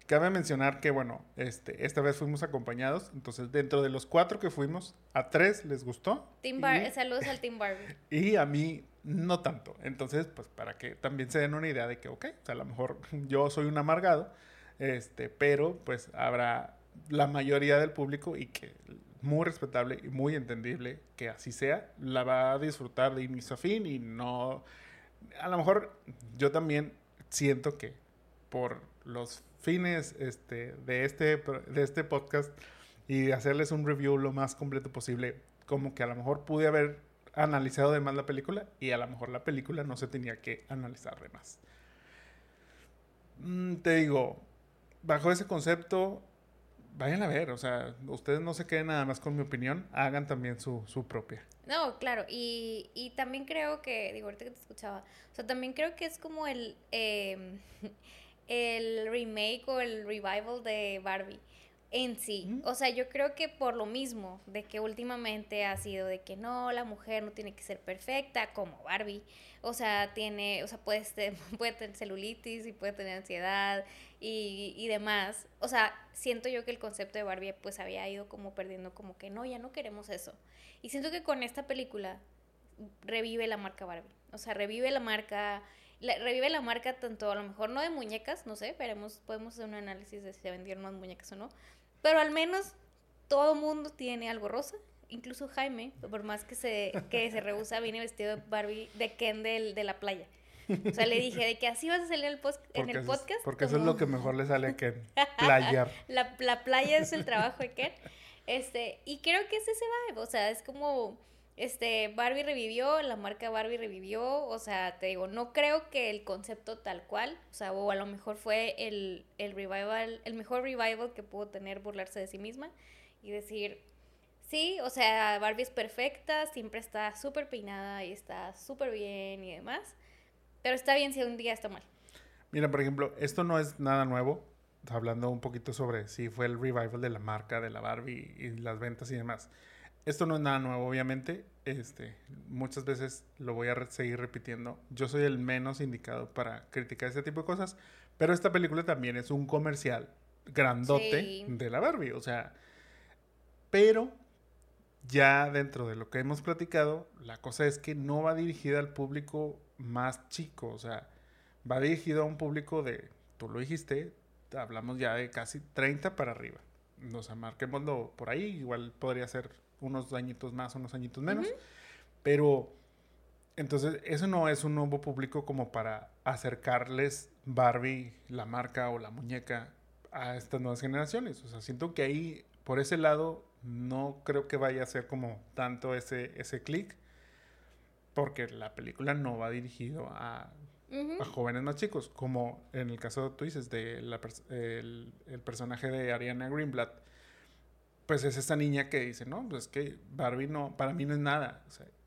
Cabe mencionar que, bueno, este, esta vez fuimos acompañados, entonces dentro de los cuatro que fuimos, a tres les gustó. Team Bar y- Saludos al Team Barbie. y a mí no tanto. Entonces, pues para que también se den una idea de que, ok, o sea, a lo mejor yo soy un amargado, este, pero pues habrá la mayoría del público y que muy respetable y muy entendible que así sea, la va a disfrutar de inicio a fin y no... A lo mejor yo también siento que por los fines este, de, este, de este podcast y de hacerles un review lo más completo posible, como que a lo mejor pude haber analizado de más la película y a lo mejor la película no se tenía que analizar de más. Mm, te digo, bajo ese concepto, vayan a ver, o sea, ustedes no se queden nada más con mi opinión, hagan también su, su propia. No, claro, y, y también creo que, digo, ahorita que te escuchaba, o sea, también creo que es como el, em, el remake o el revival de Barbie en sí. O sea, yo creo que por lo mismo, de que últimamente ha sido de que no, la mujer no tiene que ser perfecta como Barbie. O sea, tiene, o sea, puede, puede tener celulitis y puede tener ansiedad y, y demás. O sea, siento yo que el concepto de Barbie pues había ido como perdiendo como que no, ya no queremos eso. Y siento que con esta película revive la marca Barbie. O sea, revive la marca revive la marca tanto a lo mejor no de muñecas, no sé, veremos, podemos hacer un análisis de si se vendieron más muñecas o no, pero al menos todo mundo tiene algo rosa, incluso Jaime, por más que se, que se rehúsa, viene vestido de Barbie, de Ken de la playa. O sea, le dije de que así vas a salir en el, en el podcast. porque eso es lo que mejor le sale a Ken, playar. la, la playa es el trabajo de Ken. Este, y creo que es ese vibe, o sea, es como este, Barbie revivió, la marca Barbie revivió, o sea, te digo, no creo que el concepto tal cual, o sea, o a lo mejor fue el, el revival, el mejor revival que pudo tener burlarse de sí misma y decir, sí, o sea, Barbie es perfecta, siempre está súper peinada y está súper bien y demás, pero está bien si un día está mal. Mira, por ejemplo, esto no es nada nuevo, hablando un poquito sobre si fue el revival de la marca, de la Barbie y las ventas y demás. Esto no es nada nuevo, obviamente. Este, muchas veces lo voy a seguir repitiendo. Yo soy el menos indicado para criticar este tipo de cosas, pero esta película también es un comercial grandote de la Barbie, o sea, pero ya dentro de lo que hemos platicado, la cosa es que no va dirigida al público más chico, o sea, va dirigido a un público de, tú lo dijiste, hablamos ya de casi 30 para arriba. O sea, marquémoslo por ahí, igual podría ser unos añitos más, unos añitos menos. Pero entonces eso no es un nuevo público como para acercarles Barbie, la marca o la muñeca a estas nuevas generaciones. O sea, siento que ahí, por ese lado, no creo que vaya a ser como tanto ese, ese clic, porque la película no va dirigido a, a, jóvenes más chicos, como en el caso, tú dices, de el, el personaje de Ariana Greenblatt pues es esa niña que dice, no, pues es que Barbie no, para mí no es nada.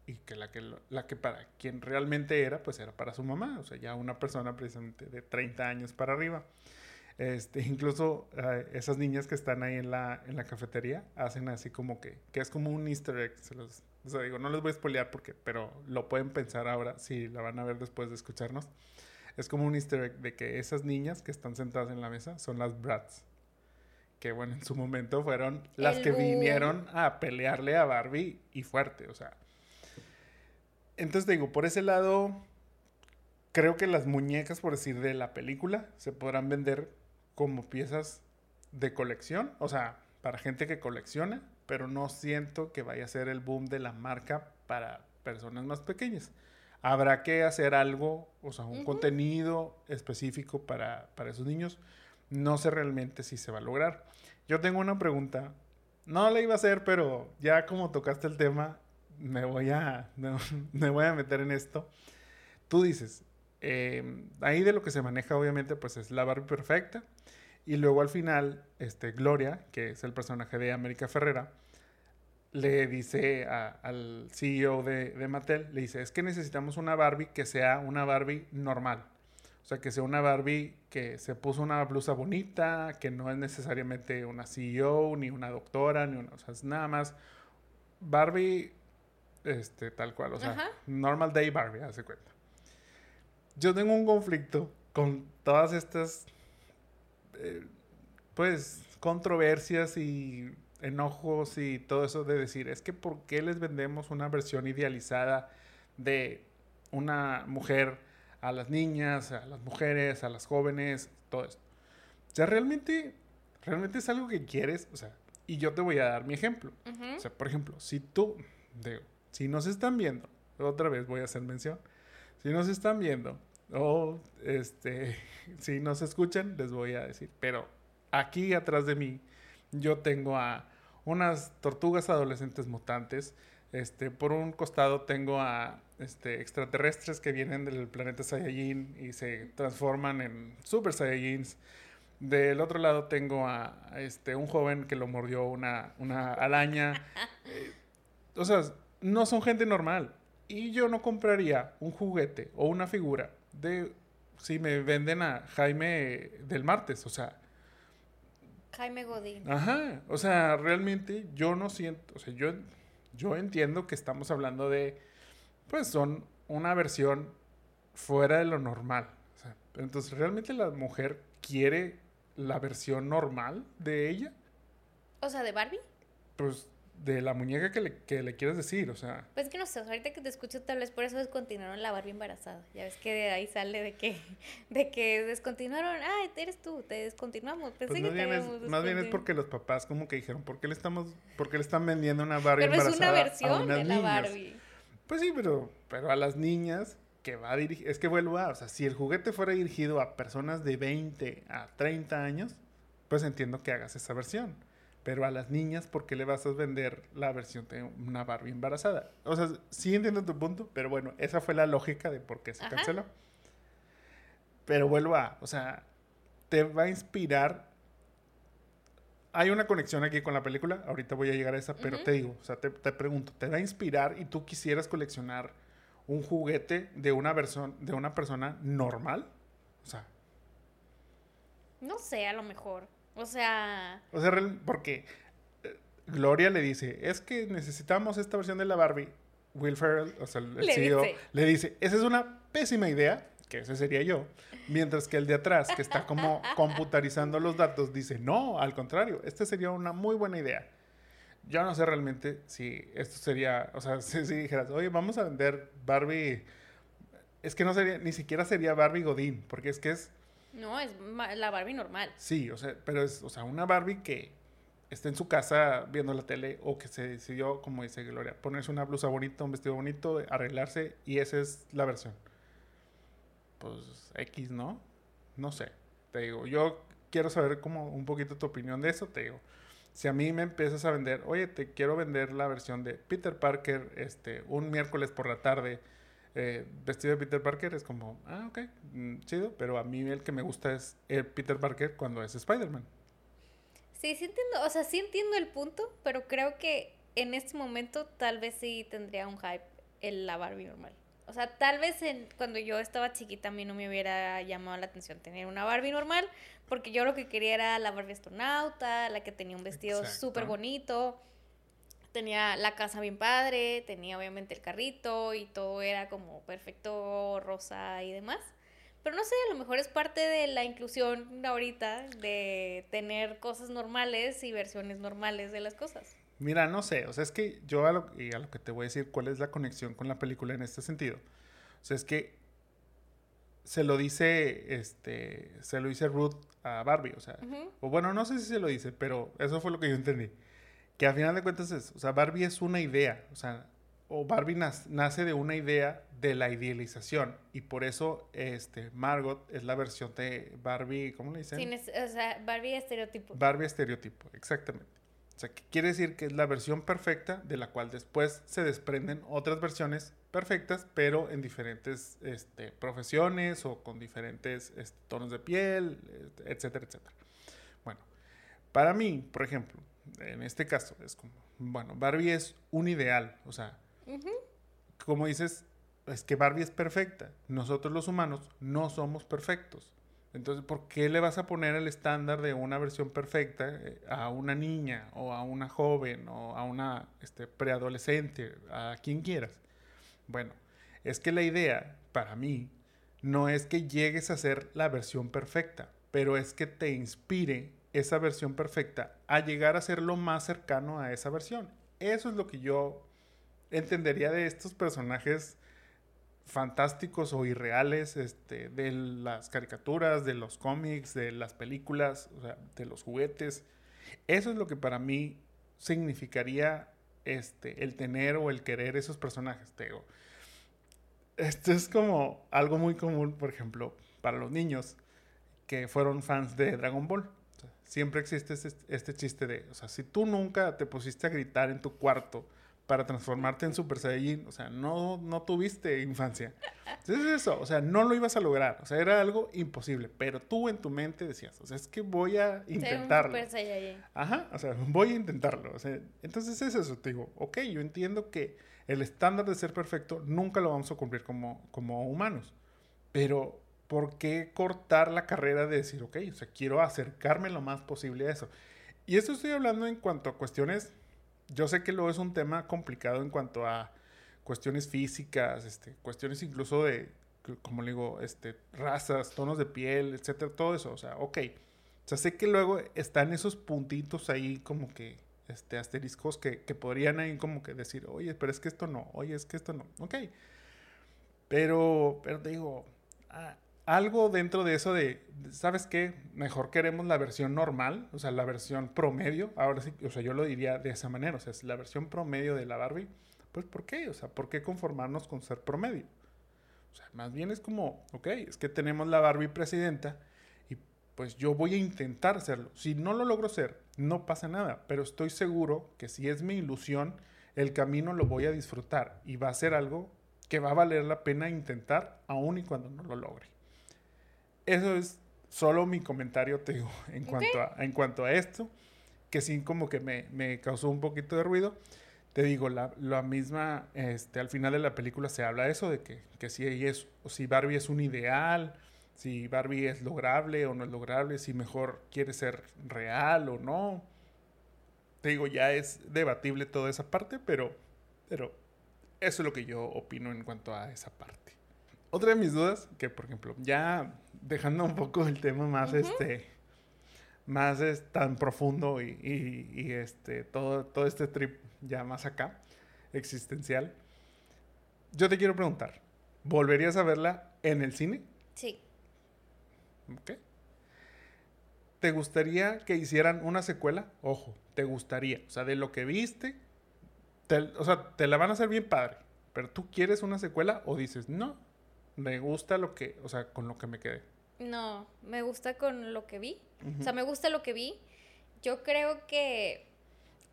Y que la, que la que para quien realmente era, pues era para su mamá. O sea, ya una persona precisamente de 30 años para arriba. Este, incluso eh, esas niñas que están ahí en la, en la cafetería hacen así como que, que es como un easter egg. Se los, digo, no les voy a spoilear porque, pero lo pueden pensar ahora si la van a ver después de escucharnos. Es como un easter egg de que esas niñas que están sentadas en la mesa son las brats que bueno, en su momento fueron las que vinieron a pelearle a Barbie y fuerte, o sea. Entonces digo, por ese lado, creo que las muñecas, por decir, de la película se podrán vender como piezas de colección, o sea, para gente que colecciona, pero no siento que vaya a ser el boom de la marca para personas más pequeñas. Habrá que hacer algo, o sea, un contenido específico para, para esos niños no sé realmente si se va a lograr. Yo tengo una pregunta. No la iba a hacer, pero ya como tocaste el tema, me voy a, me voy a meter en esto. Tú dices, em, ahí de lo que se maneja obviamente pues es la Barbie perfecta. Y luego al final, este, Gloria, que es el personaje de América Ferrera, le dice al CEO de, de Mattel, le dice, es que necesitamos una Barbie que sea una Barbie normal. O sea, que sea una Barbie que se puso una blusa bonita, que no es necesariamente una CEO, ni una doctora, ni una... O sea, es nada más Barbie, este, tal cual. O sea, normal day Barbie, hace cuenta. Yo tengo un conflicto con todas estas, eh, pues, controversias y enojos y todo eso de decir, es que ¿por qué les vendemos una versión idealizada de una mujer a las niñas, a las mujeres, a las jóvenes, todo esto. O sea, realmente, realmente es algo que quieres, o sea, y yo te voy a dar mi ejemplo. O sea, por ejemplo, si tú, de, si nos están viendo, otra vez voy a hacer mención, si nos están viendo o este, si nos escuchan, les voy a decir, pero aquí atrás de mí yo tengo a unas tortugas adolescentes mutantes, este, por un costado tengo a este, extraterrestres que vienen del planeta Saiyajin y se transforman en Super Saiyajins. Del otro lado tengo a, este, un joven que lo mordió una, una araña. Eh, o sea, no son gente normal. Y yo no compraría un juguete o una figura de si me venden a Jaime del martes. O sea, Jaime Godín. Ajá. O sea, realmente yo no siento. O sea, yo, yo entiendo que estamos hablando de pues son una versión fuera de lo normal. entonces, ¿realmente la mujer quiere la versión normal de ella? O sea, de Barbie. Pues de la muñeca que le, que le quieres decir, o sea. Pues que no sé, ahorita que te escucho tal vez por eso descontinuaron la Barbie embarazada. Ya ves que de ahí sale de que, de que descontinuaron, ah, eres tú, te descontinuamos. Pensé Pues que más, bien te es, más bien es porque los papás como que dijeron, ¿por qué le estamos, por qué le están vendiendo una Barbie Pero es una embarazada a versión unas de la niñas? Barbie. Pues sí, pero, pero a las niñas que va a dirigir, es que vuelvo a, o sea, si el juguete fuera dirigido a personas de 20 a 30 años, pues entiendo que hagas esa versión. Pero a las niñas, ¿por qué le vas a vender la versión de una Barbie embarazada? O sea, sí entiendo tu punto, pero bueno, esa fue la lógica de por qué se Ajá. canceló. Pero vuelvo a, o sea, te va a inspirar. Hay una conexión aquí con la película, ahorita voy a llegar a esa, pero te digo, o sea, te, te pregunto, ¿te va a inspirar y tú quisieras coleccionar un juguete de una, versión, de una persona normal? O sea, No sé, a lo mejor. O sea, o sea, porque eh, Gloria le dice, es que necesitamos esta versión de la Barbie. Will Ferrell, o sea, el el Le CEO, dice. le dice, esa es una pésima idea, que ese sería yo. Mientras que el de atrás, que está como computarizando los datos, dice, no, al contrario, esta sería una muy buena idea. Yo no sé realmente si esto sería, o sea, si, si dijeras, oye, vamos a vender Barbie, es que no sería, ni siquiera sería Barbie Godín, porque es que es, no, es la Barbie normal. sí, o sea, pero es, o sea, una Barbie que está en su casa viendo la tele o que se decidió, como dice Gloria, ponerse una blusa bonita, un vestido bonito, arreglarse y esa es la versión. Pues X, ¿no? No sé. Te digo, yo quiero saber como un poquito tu opinión de eso, te digo. Si a mí me empiezas a vender, oye, te quiero vender la versión de Peter Parker, este, un miércoles por la tarde, eh, vestido de Peter Parker, es como, ah, ok, mm, chido, pero a mí el que me gusta es el Peter Parker cuando es Spider-Man. Sí, sí entiendo, o sea, sí entiendo el punto, pero creo que en este momento tal vez sí tendría un hype en la Barbie normal. O sea, tal vez en, cuando yo estaba chiquita a mí no me hubiera llamado la atención tener una Barbie normal, porque yo lo que quería era la Barbie astronauta, la que tenía un vestido súper bonito, tenía la casa bien padre, tenía obviamente el carrito y todo era como perfecto, rosa y demás. Pero no sé, a lo mejor es parte de la inclusión ahorita de tener cosas normales y versiones normales de las cosas. Mira, no sé, o sea, es que yo a lo, y a lo que te voy a decir cuál es la conexión con la película en este sentido. O sea, es que se lo dice, este, se lo dice Ruth a Barbie, o sea, o bueno, no sé si se lo dice, pero eso fue lo que yo entendí. Que a final de cuentas es, o sea, Barbie es una idea, o sea, o Barbie nace de una idea de la idealización y por eso, este, Margot es la versión de Barbie, ¿cómo le dicen? Sin es- o sea, Barbie estereotipo. Barbie estereotipo, exactamente. O sea, que quiere decir que es la versión perfecta de la cual después se desprenden otras versiones perfectas, pero en diferentes este, profesiones o con diferentes este, tonos de piel, este, etcétera, etcétera. Bueno, para mí, por ejemplo, en este caso, es como, bueno, Barbie es un ideal, o sea, como dices, es que Barbie es perfecta. Nosotros los humanos no somos perfectos. Entonces, ¿por qué le vas a poner el estándar de una versión perfecta eh, a una niña o a una joven o a una este, preadolescente, a quien quieras? Bueno, es que la idea, para mí, no es que llegues a ser la versión perfecta, pero es que te inspire esa versión perfecta a llegar a ser lo más cercano a esa versión. Eso es lo que yo entendería de estos personajes fantásticos o irreales este, de las caricaturas, de los cómics, de las películas, de los juguetes. Eso es lo que para mí significaría este, el tener o el querer esos personajes. Esto es como algo muy común, por ejemplo, para los niños que fueron fans de Dragon Ball. Siempre existe este, este chiste de, o sea, si tú nunca te pusiste a gritar en tu cuarto para transformarte en Super Saiyajin, o sea, no, no tuviste infancia. Entonces eso, o sea, no lo ibas a lograr, o sea, era algo imposible, pero tú en tu mente decías, o sea, es que voy a Ser un intentarlo. Super Saiyajin. Ajá, o sea, voy a intentarlo. O sea, entonces es eso, te digo, ok, yo entiendo que el estándar de ser perfecto nunca lo vamos a cumplir como, como humanos, pero ¿por qué cortar la carrera de decir, ok, o sea, quiero acercarme lo más posible a eso? Y esto estoy hablando en cuanto a cuestiones, yo sé que luego es un tema complicado en cuanto a cuestiones físicas, este, cuestiones incluso de, como digo, este, razas, tonos de piel, etcétera, todo eso, o sea, ok. O sea, sé que luego están esos puntitos ahí como que este, asteriscos que, que podrían ahí como que decir, oye, pero es que esto no, oye, es que esto no, ok. Pero, pero te digo, ah, algo dentro de eso de, ¿sabes qué? Mejor queremos la versión normal, o sea, la versión promedio. Ahora sí, o sea, yo lo diría de esa manera, o sea, es la versión promedio de la Barbie. Pues, ¿por qué? O sea, ¿por qué conformarnos con ser promedio? O sea, más bien es como, ok, es que tenemos la Barbie presidenta y pues yo voy a intentar hacerlo. Si no lo logro ser, no pasa nada, pero estoy seguro que si es mi ilusión, el camino lo voy a disfrutar y va a ser algo que va a valer la pena intentar, aun y cuando no lo logre. Eso es solo mi comentario, te digo, en, cuanto, a, en cuanto a esto, que sí como que me, me causó un poquito de ruido. Te digo, la, la, misma, este, al final de la película se habla de eso, de que, que si, es, o si Barbie es un ideal, si Barbie es lograble o no es lograble, si mejor quiere ser real o no. Te digo, ya es debatible toda esa parte, pero, pero eso es lo que yo opino en cuanto a esa parte. Otra de mis dudas, que por ejemplo, ya dejando un poco el tema más, este, más es, tan profundo y, y, este, todo, todo este trip ya más acá, existencial, yo te quiero preguntar, ¿volverías a verla en el cine? Sí. Ok. ¿Te gustaría que hicieran una secuela? Ojo, te gustaría. O sea, de lo que viste, o sea, te la van a hacer bien padre. Pero tú quieres una secuela o dices, no, me gusta lo que, o sea, con lo que me quedé. No, me gusta con lo que vi. O sea, me gusta lo que vi. Yo creo que...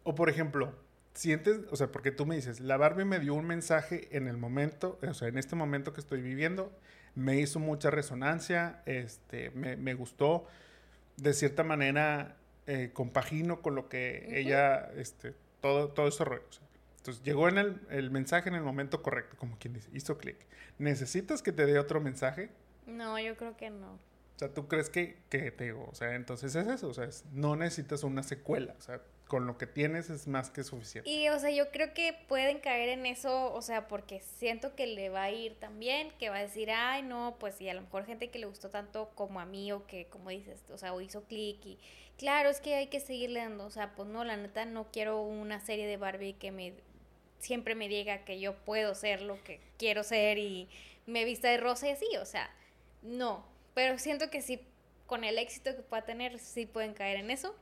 O por ejemplo, sientes, o sea, porque tú me dices, la Barbie me dio un mensaje en el momento, o sea, en este momento que estoy viviendo, me hizo mucha resonancia, este, me, me gustó, de cierta manera, eh, compagino con lo que ella, este, todo, todo ese rollo. O sea, entonces llegó en el, el, mensaje en el momento correcto, como quien dice, hizo clic. ¿Necesitas que te dé otro mensaje? No, yo creo que no. O sea, ¿tú crees que, que te digo? O sea, entonces es eso, o sea, es, no necesitas una secuela, o sea, con lo que tienes es más que suficiente. Y, o sea, yo creo que pueden caer en eso, o sea, porque siento que le va a ir también, que va a decir, ay, no, pues, y a lo mejor gente que le gustó tanto como a mí, o que, como dices, o sea, o hizo clic, y claro, es que hay que seguirle dando, o sea, pues no, la neta, no quiero una serie de Barbie que me siempre me diga que yo puedo ser lo que quiero ser y me vista de rosa y así, o sea, no, pero siento que sí, con el éxito que pueda tener, sí pueden caer en eso,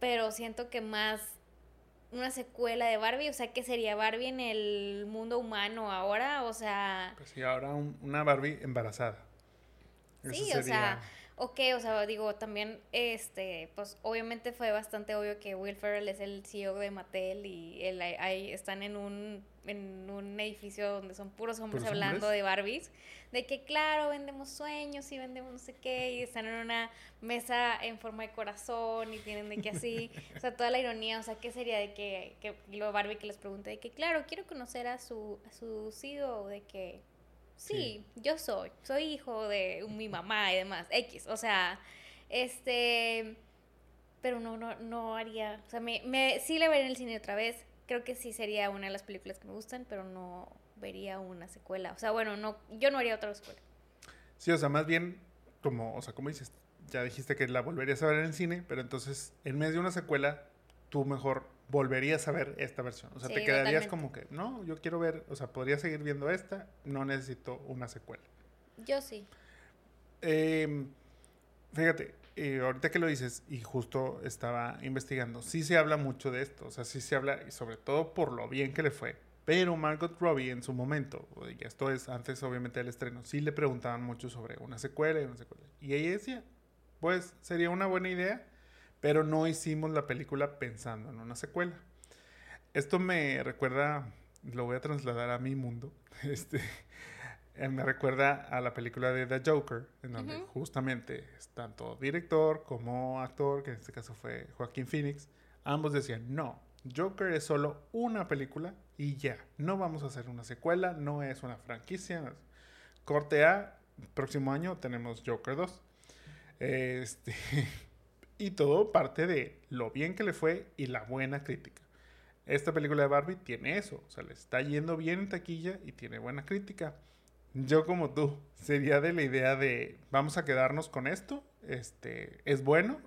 pero siento que más una secuela de Barbie, o sea, ¿qué sería Barbie en el mundo humano ahora? O sea... Pues sí, ahora una Barbie embarazada. Sí, o sea ok, o sea, digo, también, este, pues obviamente fue bastante obvio que Will Ferrell es el CEO de Mattel y él, ahí están en un, en un edificio donde son puros hombres hablando de Barbies, de que claro, vendemos sueños y vendemos no sé qué, y están en una mesa en forma de corazón y tienen de que así, o sea, toda la ironía, o sea, ¿qué sería de que, que lo Barbie que les pregunte de que claro, quiero conocer a su, a su CEO, de que Sí, yo soy, soy hijo de mi mamá y demás, X, o sea, este, pero no, no, no haría, o sea, me, me, sí le vería en el cine otra vez, creo que sí sería una de las películas que me gustan, pero no vería una secuela, o sea, bueno, no, yo no haría otra secuela. Sí, o sea, más bien, como, o sea, como dices, ya dijiste que la volverías a ver en el cine, pero entonces, en medio de una secuela, tú mejor volverías a ver esta versión. O sea, te quedarías como que, no, yo quiero ver, o sea, podría seguir viendo esta, no necesito una secuela. Yo sí. Em, fíjate, eh, ahorita que lo dices, y justo estaba investigando, sí se habla mucho de esto, o sea, sí se habla, y sobre todo por lo bien que le fue. Pero Margot Robbie en su momento, y esto es antes obviamente del estreno, sí le preguntaban mucho sobre una secuela y una secuela. Y ella decía, pues sería una buena idea, pero no hicimos la película pensando en una secuela. Esto me recuerda, lo voy a trasladar a mi mundo, este, eh, me recuerda a la película de The Joker, en donde justamente es tanto director como actor, que en este caso fue Joaquín Phoenix, ambos decían, no, Joker es solo una película y ya, no vamos a hacer una secuela, no es una franquicia. Corte A, próximo año tenemos Joker 2. Este, Y todo parte de lo bien que le fue y la buena crítica. Esta película de Barbie tiene eso, o sea, le está yendo bien en taquilla y tiene buena crítica. Yo como tú, sería de la idea de vamos a quedarnos con esto, este, es bueno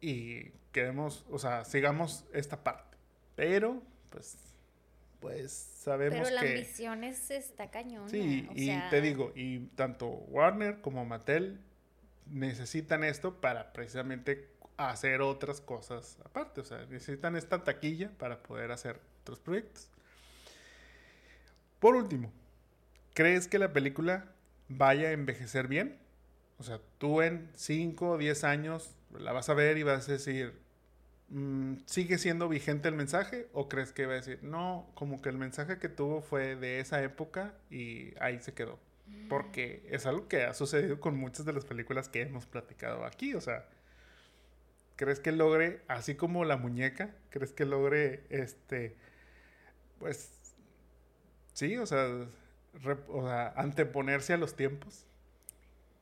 y queremos, o sea, sigamos esta parte. Pero, pues, pues sabemos Pero la que... ambición es, está cañona. Sí, o y sea, te digo, y tanto Warner como Mattel necesitan esto para precisamente hacer otras cosas aparte. O sea, necesitan esta taquilla para poder hacer otros proyectos. Por último, ¿crees que la película vaya a envejecer bien? O sea, tú en 5 o 10 años la vas a ver y vas a decir, mm, ¿sigue siendo vigente el mensaje? ¿O crees que va a decir, no, como que el mensaje que tuvo fue de esa época y ahí se quedó? Porque es algo que ha sucedido con muchas de las películas que hemos platicado aquí. O sea, ¿crees que logre, así como la muñeca, crees que logre, este, pues, sí, o sea, o sea, anteponerse a los tiempos?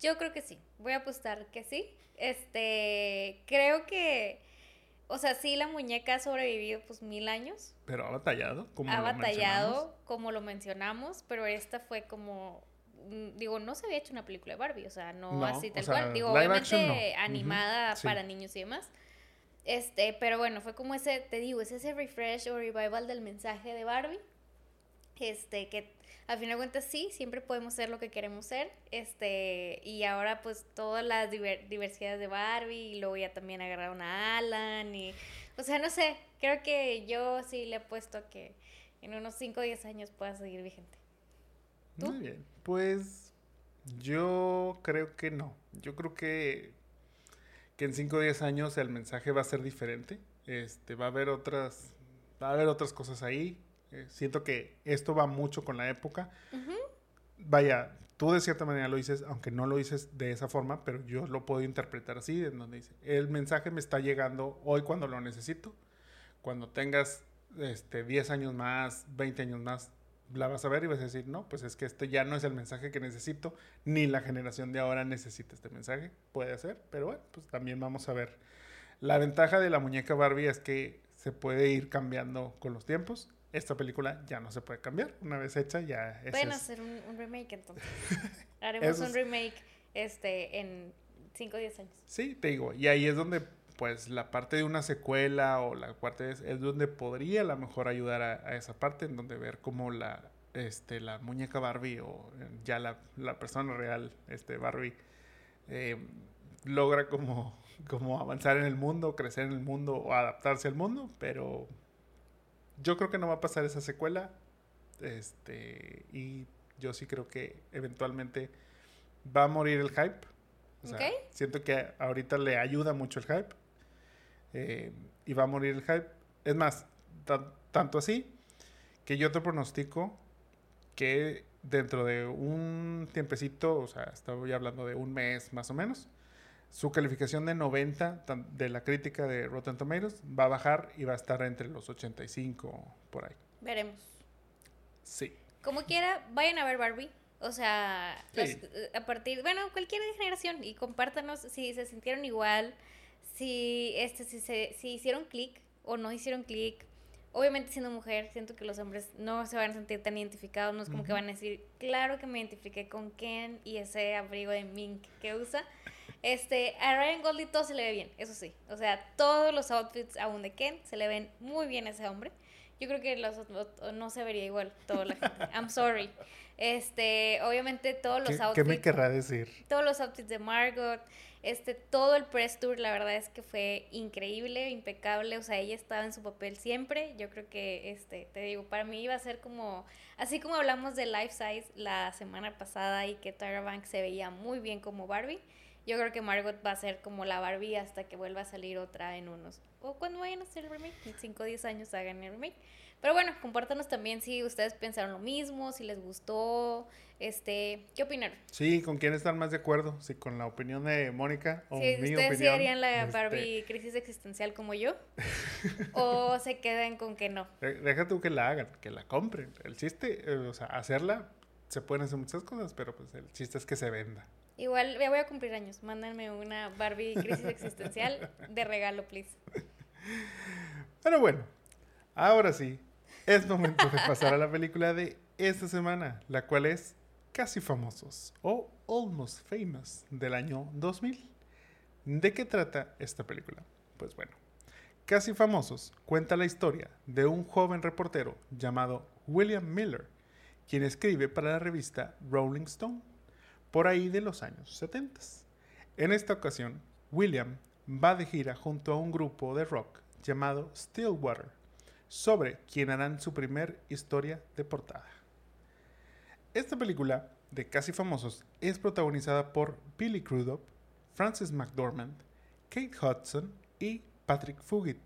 Yo creo que sí. Voy a apostar que sí. Este, creo que, o sea, sí, la muñeca ha sobrevivido pues mil años. Pero ha batallado, como ha lo batallado, mencionamos. como lo mencionamos, pero esta fue como, mm, digo, no se había hecho una película de Barbie, o sea, no, No, así o tal sea, cual. Digo, obviamente animada sí. para niños y demás. Este, pero bueno, fue como ese, te digo, es ese refresh o revival del mensaje de Barbie. Este, que al final de cuentas sí, siempre podemos ser lo que queremos ser. Este, y ahora pues todas las diver- diversidades de Barbie, y luego ya también agarraron a Alan y, o sea, no sé, creo que yo sí le he puesto a que en unos 5 o 10 años pueda seguir vigente. Muy bien. Pues yo creo que no. Yo creo que, que en 5 o 10 años el mensaje va a ser diferente. Este, va a haber otras, va a haber otras cosas ahí. Eh, siento que esto va mucho con la época. Ujú. Vaya, tú de cierta manera lo dices, aunque no lo dices de esa forma, pero yo lo puedo interpretar así, en donde dice, el mensaje me está llegando hoy cuando lo necesito. Cuando tengas este, 10 años más, 20 años más, la vas a ver y vas a decir, no, pues es que este ya no es el mensaje que necesito, ni la generación de ahora necesita este mensaje. Puede ser, pero bueno, pues también vamos a ver. La ventaja de la muñeca Barbie es que se puede ir cambiando con los tiempos. Esta película ya no se puede cambiar. Una vez hecha, ya ese Pueden es- hacer un, un remake entonces. Haremos un es- remake este, en 5 o 10 años. Sí, te digo, y ahí es donde, pues, la parte de una secuela o la parte es, es donde podría a lo mejor ayudar a, a esa parte, en donde ver cómo la, este, la muñeca Barbie o eh, ya la, la persona real, este, Barbie, eh, logra como, como avanzar en el mundo, crecer en el mundo o adaptarse al mundo, pero yo creo que no va a pasar esa secuela, este, y yo sí creo que eventualmente va a morir el hype. O sea, Ok. siento que ahorita le ayuda mucho el hype. eh, y va a morir el hype. Es más, ta- tanto así que yo te pronostico que dentro de un tiempecito, o sea, estoy hablando de un mes más o menos, su calificación de 90 tan- de la crítica de Rotten Tomatoes va a bajar y va a estar entre los 85 por ahí. Veremos. Sí. Como quiera, vayan a ver Barbie. O sea, Sí. los- eh, a partir, bueno, cualquier generación y compártanos si se sintieron igual, si este si se si hicieron clic o no hicieron clic. Obviamente siendo mujer, siento que los hombres no se van a sentir tan identificados, no es como que Ujú. van a decir, claro que me identifiqué con Ken y ese abrigo de mink que usa. Este, a Ryan Goldie todo se le ve bien, eso sí. O sea, todos los outfits aún de Ken se le ven muy bien a ese hombre. Yo creo que los no se vería igual toda la gente. I'm sorry. Este, obviamente todos los ¿Qué, qué outfits me querrá decir? todos los outfits de Margot, este, todo el press tour, la verdad es que fue increíble, impecable, o sea, ella estaba en su papel siempre, yo creo que, este, te digo, para mí iba a ser como, así como hablamos de Life Size la semana pasada y que Tyra Banks se veía muy bien como Barbie, yo creo que Margot va a ser como la Barbie hasta que vuelva a salir otra en unos, o cuando vayan a hacer el remake, en 5 o 10 años hagan el remake. Pero bueno, compártanos también si ustedes pensaron lo mismo, si les gustó, este, ¿qué opinaron? Sí, ¿con quién están más de acuerdo? ¿Sí, con la opinión de Mónica o Sí, mi ¿Ustedes sí harían la Este, Barbie crisis existencial como yo? ¿O se quedan con que no? de- Deja tú que la hagan, que la compren. El chiste, eh, o sea, hacerla, se pueden hacer muchas cosas, pero pues el chiste es que se venda. Igual, ya voy a cumplir años. Mándenme una Barbie crisis existencial de regalo, please. Pero bueno, ahora sí, es momento de pasar a la película de esta semana, la cual es Casi Famosos o Almost Famous del año 2000. ¿De qué trata esta película? Pues bueno, Casi Famosos cuenta la historia de un joven reportero llamado William Miller, quien escribe para la revista Rolling Stone, por ahí de los años 70. En esta ocasión, William va de gira junto a un grupo de rock llamado Stillwater, sobre quien harán su primer historia de portada. Esta película de Casi Famosos es protagonizada por Billy Crudup, Frances McDormand, Kate Hudson y Patrick Fugit.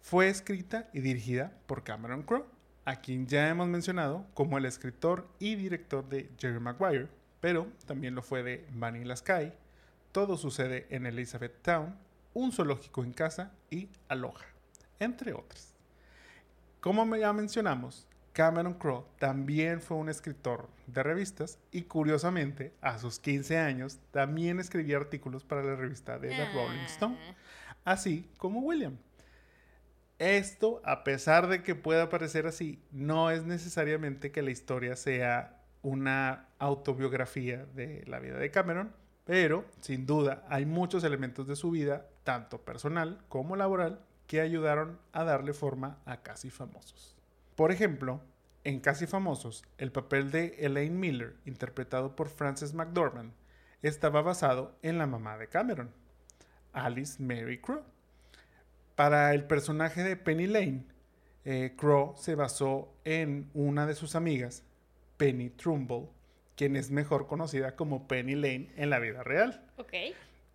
Fue escrita y dirigida por Cameron Crowe, a quien ya hemos mencionado como el escritor y director de Jerry Maguire, pero también lo fue de Vanilla Sky, Todo sucede en Elizabeth Town, Un zoológico en casa y Aloha, entre otras. Como ya mencionamos, Cameron Crowe también fue un escritor de revistas y curiosamente a sus 15 años también escribía artículos para la revista de The Rolling Stone, así como William. Esto, a pesar de que pueda parecer así, no es necesariamente que la historia sea una autobiografía de la vida de Cameron, pero sin duda hay muchos elementos de su vida, tanto personal como laboral, que ayudaron a darle forma a Casi Famosos. Por ejemplo, en Casi Famosos, el papel de Elaine Miller, interpretado por Frances McDormand, estaba basado en la mamá de Cameron, Alice Mary Crowe. Para el personaje de Penny Lane, eh, Crowe se basó en una de sus amigas, Penny Trumbull, quien es mejor conocida como Penny Lane en la vida real.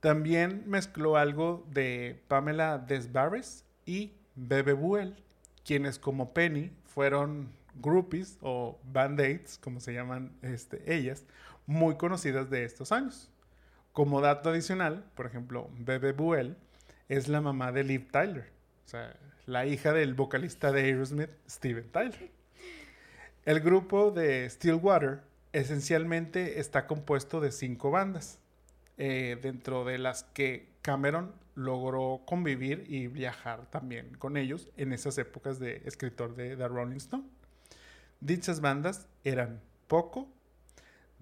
También mezcló algo de Pamela Desbarres y Bebe Buell, quienes como Penny fueron groupies o band-aids, como se llaman este, ellas, muy conocidas de estos años. Como dato adicional, por ejemplo, Bebe Buell es la mamá de Liv Tyler, o sea, la hija del vocalista de Aerosmith, Steven Tyler. El grupo de Stillwater esencialmente está compuesto de cinco bandas, eh, dentro de las que Cameron logró convivir y viajar también con ellos en esas épocas de escritor de The Rolling Stone. Dichas bandas eran Poco,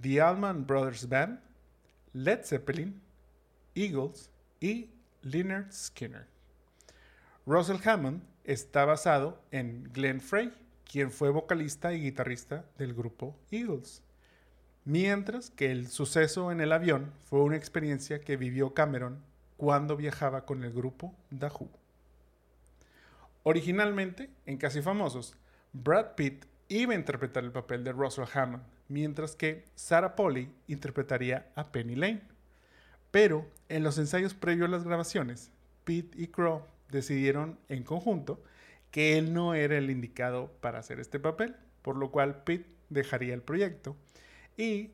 The Allman Brothers Band, Led Zeppelin, Eagles y Leonard Skinner. Russell Hammond está basado en Glenn Frey, quien fue vocalista y guitarrista del grupo Eagles. Mientras que el suceso en el avión fue una experiencia que vivió Cameron cuando viajaba con el grupo The. Originalmente, en Casi Famosos, Brad Pitt iba a interpretar el papel de Russell Hammond, mientras que Sarah Polley interpretaría a Penny Lane. Pero en los ensayos previos a las grabaciones, Pitt y Crow decidieron en conjunto que él no era el indicado para hacer este papel, por lo cual Pitt dejaría el proyecto y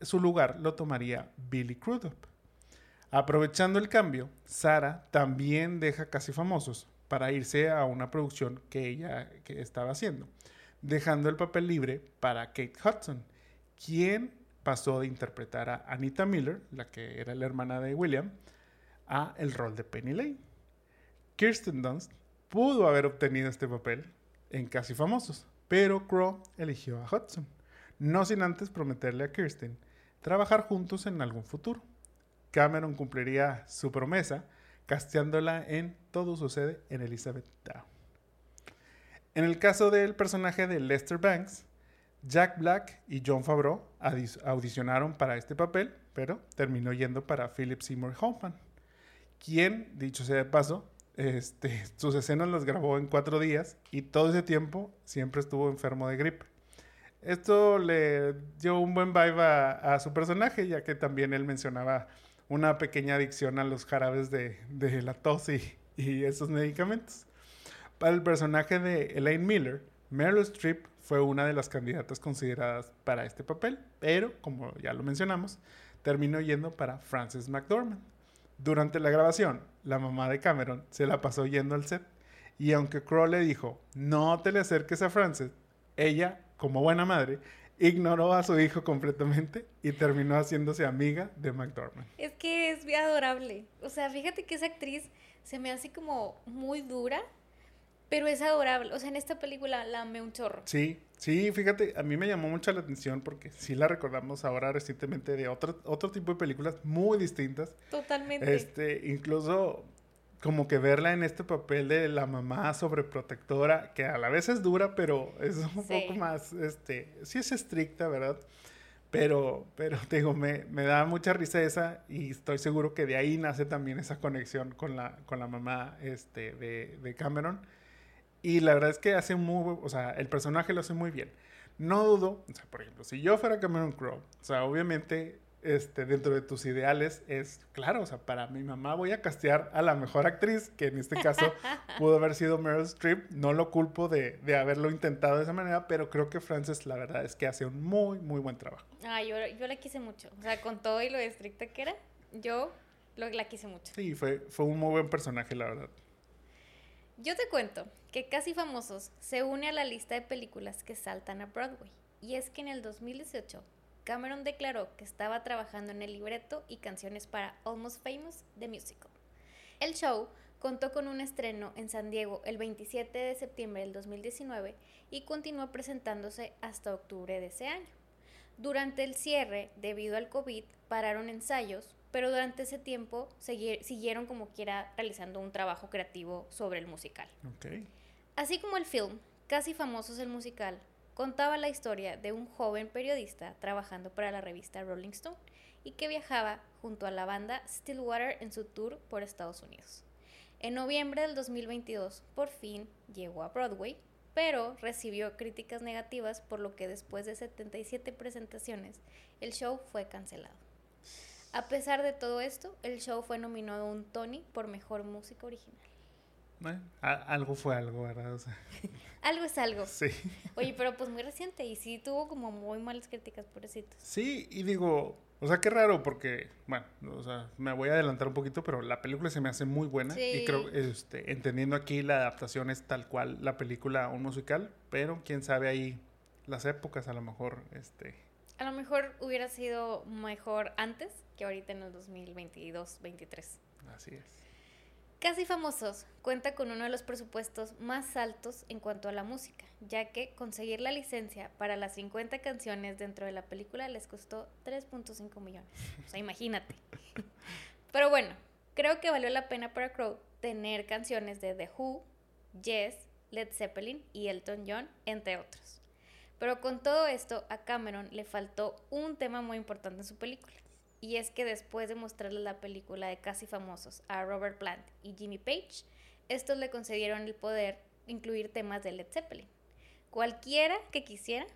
su lugar lo tomaría Billy Crudup. Aprovechando el cambio, Sarah también deja Casi Famosos para irse a una producción que ella que estaba haciendo, dejando el papel libre para Kate Hudson, quien pasó de interpretar a Anita Miller, la que era la hermana de William, a el rol de Penny Lane. Kirsten Dunst pudo haber obtenido este papel en Casi Famosos, pero Crow eligió a Hudson, no sin antes prometerle a Kirsten trabajar juntos en algún futuro. Cameron cumpliría su promesa casteándola en Todo sucede en Elizabeth Town. En el caso del personaje de Lester Banks, Jack Black y John Favreau audicionaron para este papel, pero terminó yendo para Philip Seymour Hoffman, quien, dicho sea de paso, este, sus escenas las grabó en cuatro días y todo ese tiempo siempre estuvo enfermo de gripe. Esto le dio un buen vibe a, a su personaje, ya que también él mencionaba una pequeña adicción a los jarabes de, de la tos y, y, esos medicamentos. Para el personaje de Elaine Miller, Meryl Streep fue una de las candidatas consideradas para este papel, pero como ya lo mencionamos, terminó yendo para Frances McDormand. Durante la grabación, la mamá de Cameron se la pasó yendo al set y aunque Crow le dijo, no te le acerques a Frances, ella, como buena madre, ignoró a su hijo completamente y terminó haciéndose amiga de McDormand. Es que es adorable. O sea, fíjate que esa actriz se me hace como muy dura, pero es adorable. O sea, en esta película la amé un chorro. Sí, sí, fíjate, a mí me llamó mucho la atención porque sí la recordamos ahora recientemente de otro, otro tipo de películas muy distintas. Totalmente. Este, incluso como que verla en este papel de la mamá sobreprotectora, que a la vez es dura, pero es un poco más, este, sí es estricta, ¿verdad? Pero, pero te digo, me, me, da mucha risa esa y estoy seguro que de ahí nace también esa conexión con la, con la mamá este, de, de Cameron. Y la verdad es que hace muy, o sea, el personaje lo hace muy bien. No dudo, o sea, por ejemplo, si yo fuera Cameron Crowe, o sea, obviamente este, dentro de tus ideales es, claro, o sea, para mi mamá voy a castear a la mejor actriz, que en este caso pudo haber sido Meryl Streep. No lo culpo de, de, haberlo intentado de esa manera, pero creo que Frances, la verdad es que hace un muy, muy buen trabajo. Ah, yo, yo la quise mucho. O sea, con todo y lo estricta que era, yo lo, la quise mucho. Sí, fue, fue un muy buen personaje, la verdad. Yo te cuento que Casi Famosos se une a la lista de películas que saltan a Broadway. Y es que en el 2018 Cameron declaró que estaba trabajando en el libreto y canciones para Almost Famous, The Musical. El show contó con un estreno en San Diego el 27 de septiembre del 2019 y continuó presentándose hasta octubre de ese año. Durante el cierre, debido al COVID, pararon ensayos, pero durante ese tiempo siguieron como quiera realizando un trabajo creativo sobre el musical. Así como el film, Casi Famosos el Musical, contaba la historia de un joven periodista trabajando para la revista Rolling Stone y que viajaba junto a la banda Stillwater en su tour por Estados Unidos. En noviembre del 2022, por fin llegó a Broadway, pero recibió críticas negativas por lo que después de 77 presentaciones, el show fue cancelado. A pesar de todo esto, el show fue nominado a un Tony por Mejor Música Original algo fue algo, ¿verdad? algo es algo. Sí. Oye, pero pues muy reciente y sí tuvo como muy malas críticas, pobrecitos. Sí, y digo, o sea, qué raro porque, bueno, o sea, me voy a adelantar un poquito, pero la película se me hace muy buena y creo, este, entendiendo aquí la adaptación es tal cual la película un musical, pero quién sabe ahí las épocas, a lo mejor, este... A lo mejor hubiera sido mejor antes que ahorita en el 2022-23. Así es. Casi Famosos cuenta con uno de los presupuestos más altos en cuanto a la música, ya que conseguir la licencia para las 50 canciones dentro de la película les costó 3.5 millones. O sea, imagínate. Pero bueno, creo que valió la pena para Crow tener canciones de The Who, Yes, Led Zeppelin y Elton John, entre otros. Pero con todo esto, a Cameron le faltó un tema muy importante en su película y es que después de mostrarle la película de Casi Famosos a Robert Plant y Jimmy Page, estos le concedieron el poder incluir temas de Led Zeppelin. Cualquiera que quisiera,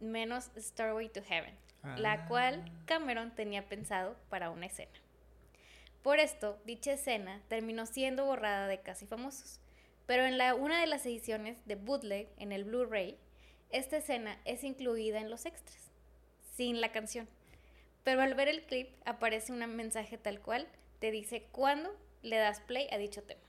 menos Starway to Heaven, la ah. cual Cameron tenía pensado para una escena. Por esto, dicha escena terminó siendo borrada de Casi Famosos, pero en la, una de las ediciones de bootleg en el Blu-ray, esta escena es incluida en los extras, sin la canción. Pero al ver el clip aparece un mensaje tal cual, te dice cuándo le das play a dicho tema.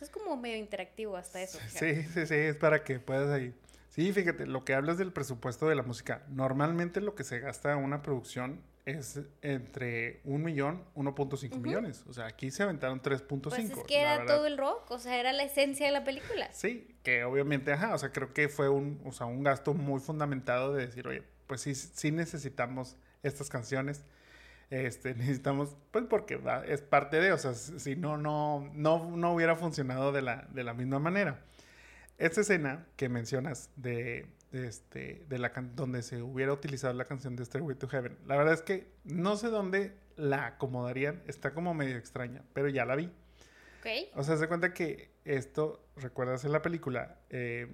es como medio interactivo hasta eso. Sí, sí, sí, es para que puedas ahí. Sí, fíjate, lo que hablas del presupuesto de la música. Normalmente lo que se gasta una producción es entre un millón, 1.5 millones. O sea, aquí se aventaron 3.5. Pues es que era todo el rock, o sea, era la esencia de la película. Sí, que obviamente, ajá, o sea, creo que fue un, o sea, un gasto muy fundamentado de decir, oye, pues sí, sí necesitamos estas canciones. Este, necesitamos, pues porque es parte de, o sea, si no, no, no, no hubiera funcionado de la, de la misma manera. Esta escena que mencionas de, este, de la donde se hubiera utilizado la canción de Stairway to Heaven, la verdad es que no sé dónde la acomodarían, está como medio extraña, pero ya la vi. Okay. O sea, se cuenta que esto, recuerdas en la película, eh,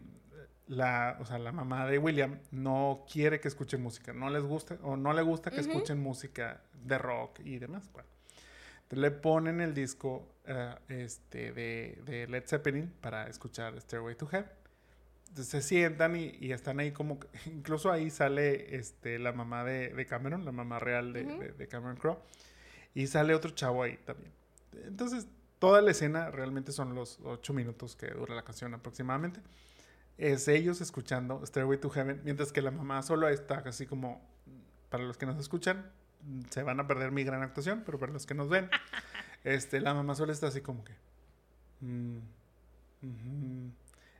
la, o sea, la mamá de William no quiere que escuche música, no les gusta o no le gusta que escuchen música de rock y demás. Bueno, le ponen el disco eh, este, de, de, Led Zeppelin para escuchar Stairway to Heaven. se sientan y, y, están ahí como, incluso ahí sale este, la mamá de, de Cameron, la mamá real de, de Cameron Crowe, y sale otro chavo ahí también. Entonces, toda la escena realmente son los ocho minutos que dura la canción aproximadamente es ellos escuchando Stairway to Heaven, mientras que la mamá solo está así como, para los que nos escuchan, se van a perder mi gran actuación, pero para los que nos ven, este, la mamá solo está así como que... Mm,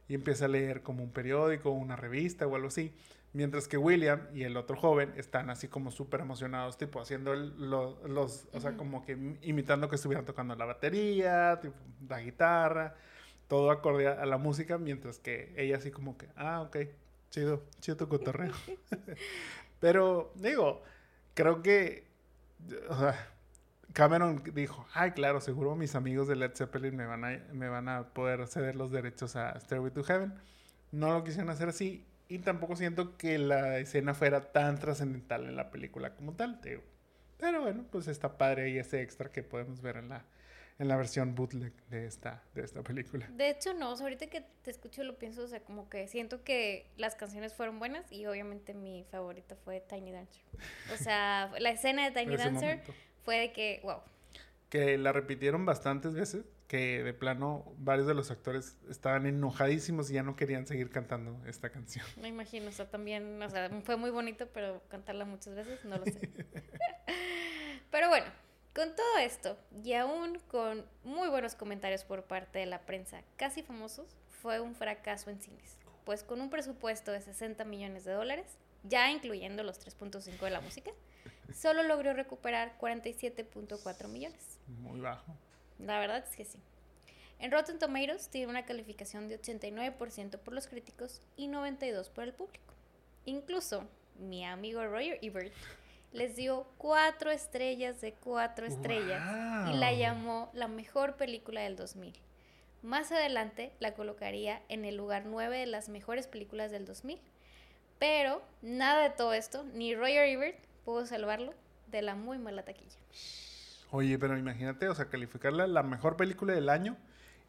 y empieza a leer como un periódico, una revista o algo así. Mientras que William y el otro joven están así como súper emocionados, tipo haciendo los, o sea, como que imitando que estuvieran tocando la batería, la guitarra, todo acorde a la música, mientras que ella así como que, ah, ok, chido, chido tu cotorreo. Pero digo, creo que, o sea, Cameron dijo, ay, claro, seguro mis amigos de Led Zeppelin me van a, me van a poder ceder los derechos a Stairway to Heaven. No lo quisieron hacer así y tampoco siento que la escena fuera tan trascendental en la película como tal. Pero bueno, pues está padre ahí ese extra que podemos ver en la, en la versión bootleg de esta, de esta película. De hecho, no, ahorita que te escucho lo pienso, o sea, como que siento que las canciones fueron buenas y obviamente mi favorita fue Tiny Dancer. O sea, la escena de Tiny Dancer fue de que, wow. Que la repitieron bastantes veces que de plano varios de los actores estaban enojadísimos y ya no querían seguir cantando esta canción. Me imagino, o sea, también, o sea, fue muy bonito, pero cantarla muchas veces no lo sé. pero bueno, con todo esto, y aún con muy buenos comentarios por parte de la prensa casi famosos, fue un fracaso en cines. Pues con un presupuesto de 60 millones de dólares, ya incluyendo los 3.5 de la música, solo logró recuperar 47.4 millones. Muy bajo. La verdad es que sí. En Rotten Tomatoes tiene una calificación de 89% por los críticos y 92% por el público. Incluso mi amigo Roger Ebert les dio cuatro estrellas de cuatro estrellas y la llamó la mejor película del 2000. Más adelante la colocaría en el lugar 9 de las mejores películas del 2000. Pero nada de todo esto, ni Roger Ebert pudo salvarlo de la muy mala taquilla. Oye, pero imagínate, o sea, calificarla la mejor película del año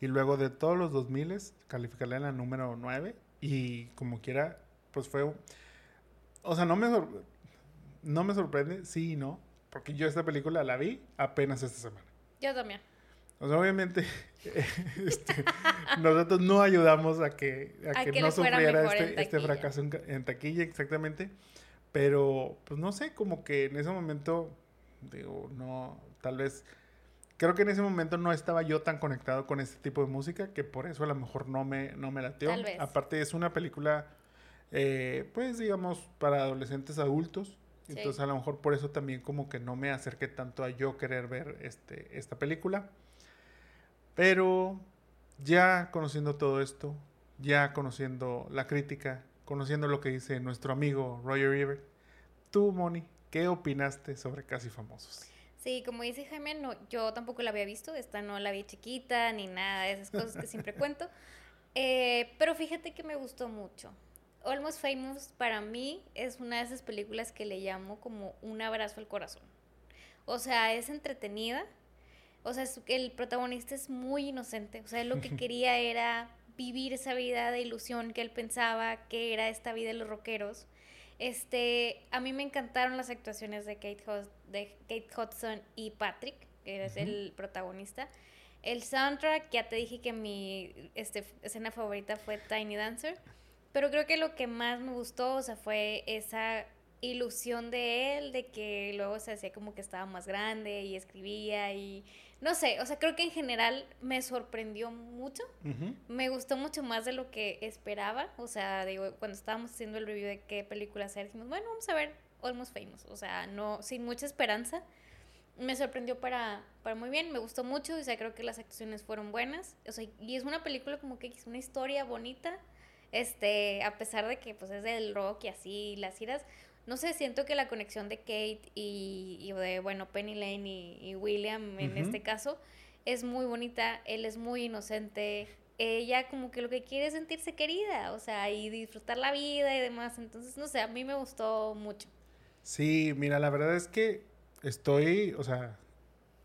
y luego de todos los 2000 calificarla en la número 9 y como quiera, pues fue... O sea, no me, no me sorprende, sí y no, porque yo esta película la vi apenas esta semana. Yo también. O sea, obviamente este, nosotros no ayudamos a que, a, que, no sufriera este, este fracaso en, en, taquilla, exactamente. Pero, pues no sé, como que en ese momento, digo, no, Tal vez, creo que en ese momento no estaba yo tan conectado con este tipo de música que por eso a lo mejor no me, no me lateó. Aparte es una película, eh, pues digamos, para adolescentes adultos. Entonces a lo mejor por eso también como que no me acerqué tanto a yo querer ver este, esta película. Pero ya conociendo todo esto, ya conociendo la crítica, conociendo lo que dice nuestro amigo Roger Ebert, tú, Moni, ¿qué opinaste sobre Casi Famosos? Sí, como dice Jaime, no, yo tampoco la había visto, esta no la vi chiquita ni nada de esas cosas que siempre cuento. Eh, pero fíjate que me gustó mucho. Almost Famous para mí es una de esas películas que le llamo como un abrazo al corazón. O sea, es entretenida. O sea, el protagonista es muy inocente. O sea, lo que quería era vivir esa vida de ilusión que él pensaba que era esta vida de los rockeros. Este, a mí me encantaron las actuaciones de Kate, de Kate Hudson y Patrick, que es el protagonista. El soundtrack, ya te dije que mi este, escena favorita fue Tiny Dancer, pero creo que lo que más me gustó, o sea, fue esa ilusión de él, de que luego se hacía como que estaba más grande y escribía y no sé, o sea, creo que en general me sorprendió mucho. Me gustó mucho más de lo que esperaba. O sea, digo, cuando estábamos haciendo el review de qué película hacer, dijimos, bueno, vamos a ver Almost Famous. O sea, no, sin mucha esperanza. Me sorprendió para, para muy bien, me gustó mucho. O sea, creo que las actuaciones fueron buenas. O sea, y es una película como que es una historia bonita. Este, a pesar de que pues es del rock y así, las iras no sé, siento que la conexión de Kate y, de, bueno, Penny Lane y, William en este caso es muy bonita, él es muy inocente, ella como que lo que quiere es sentirse querida, o sea, y disfrutar la vida y demás, entonces, no sé, a mí me gustó mucho. Sí, mira, la verdad es que estoy, o sea,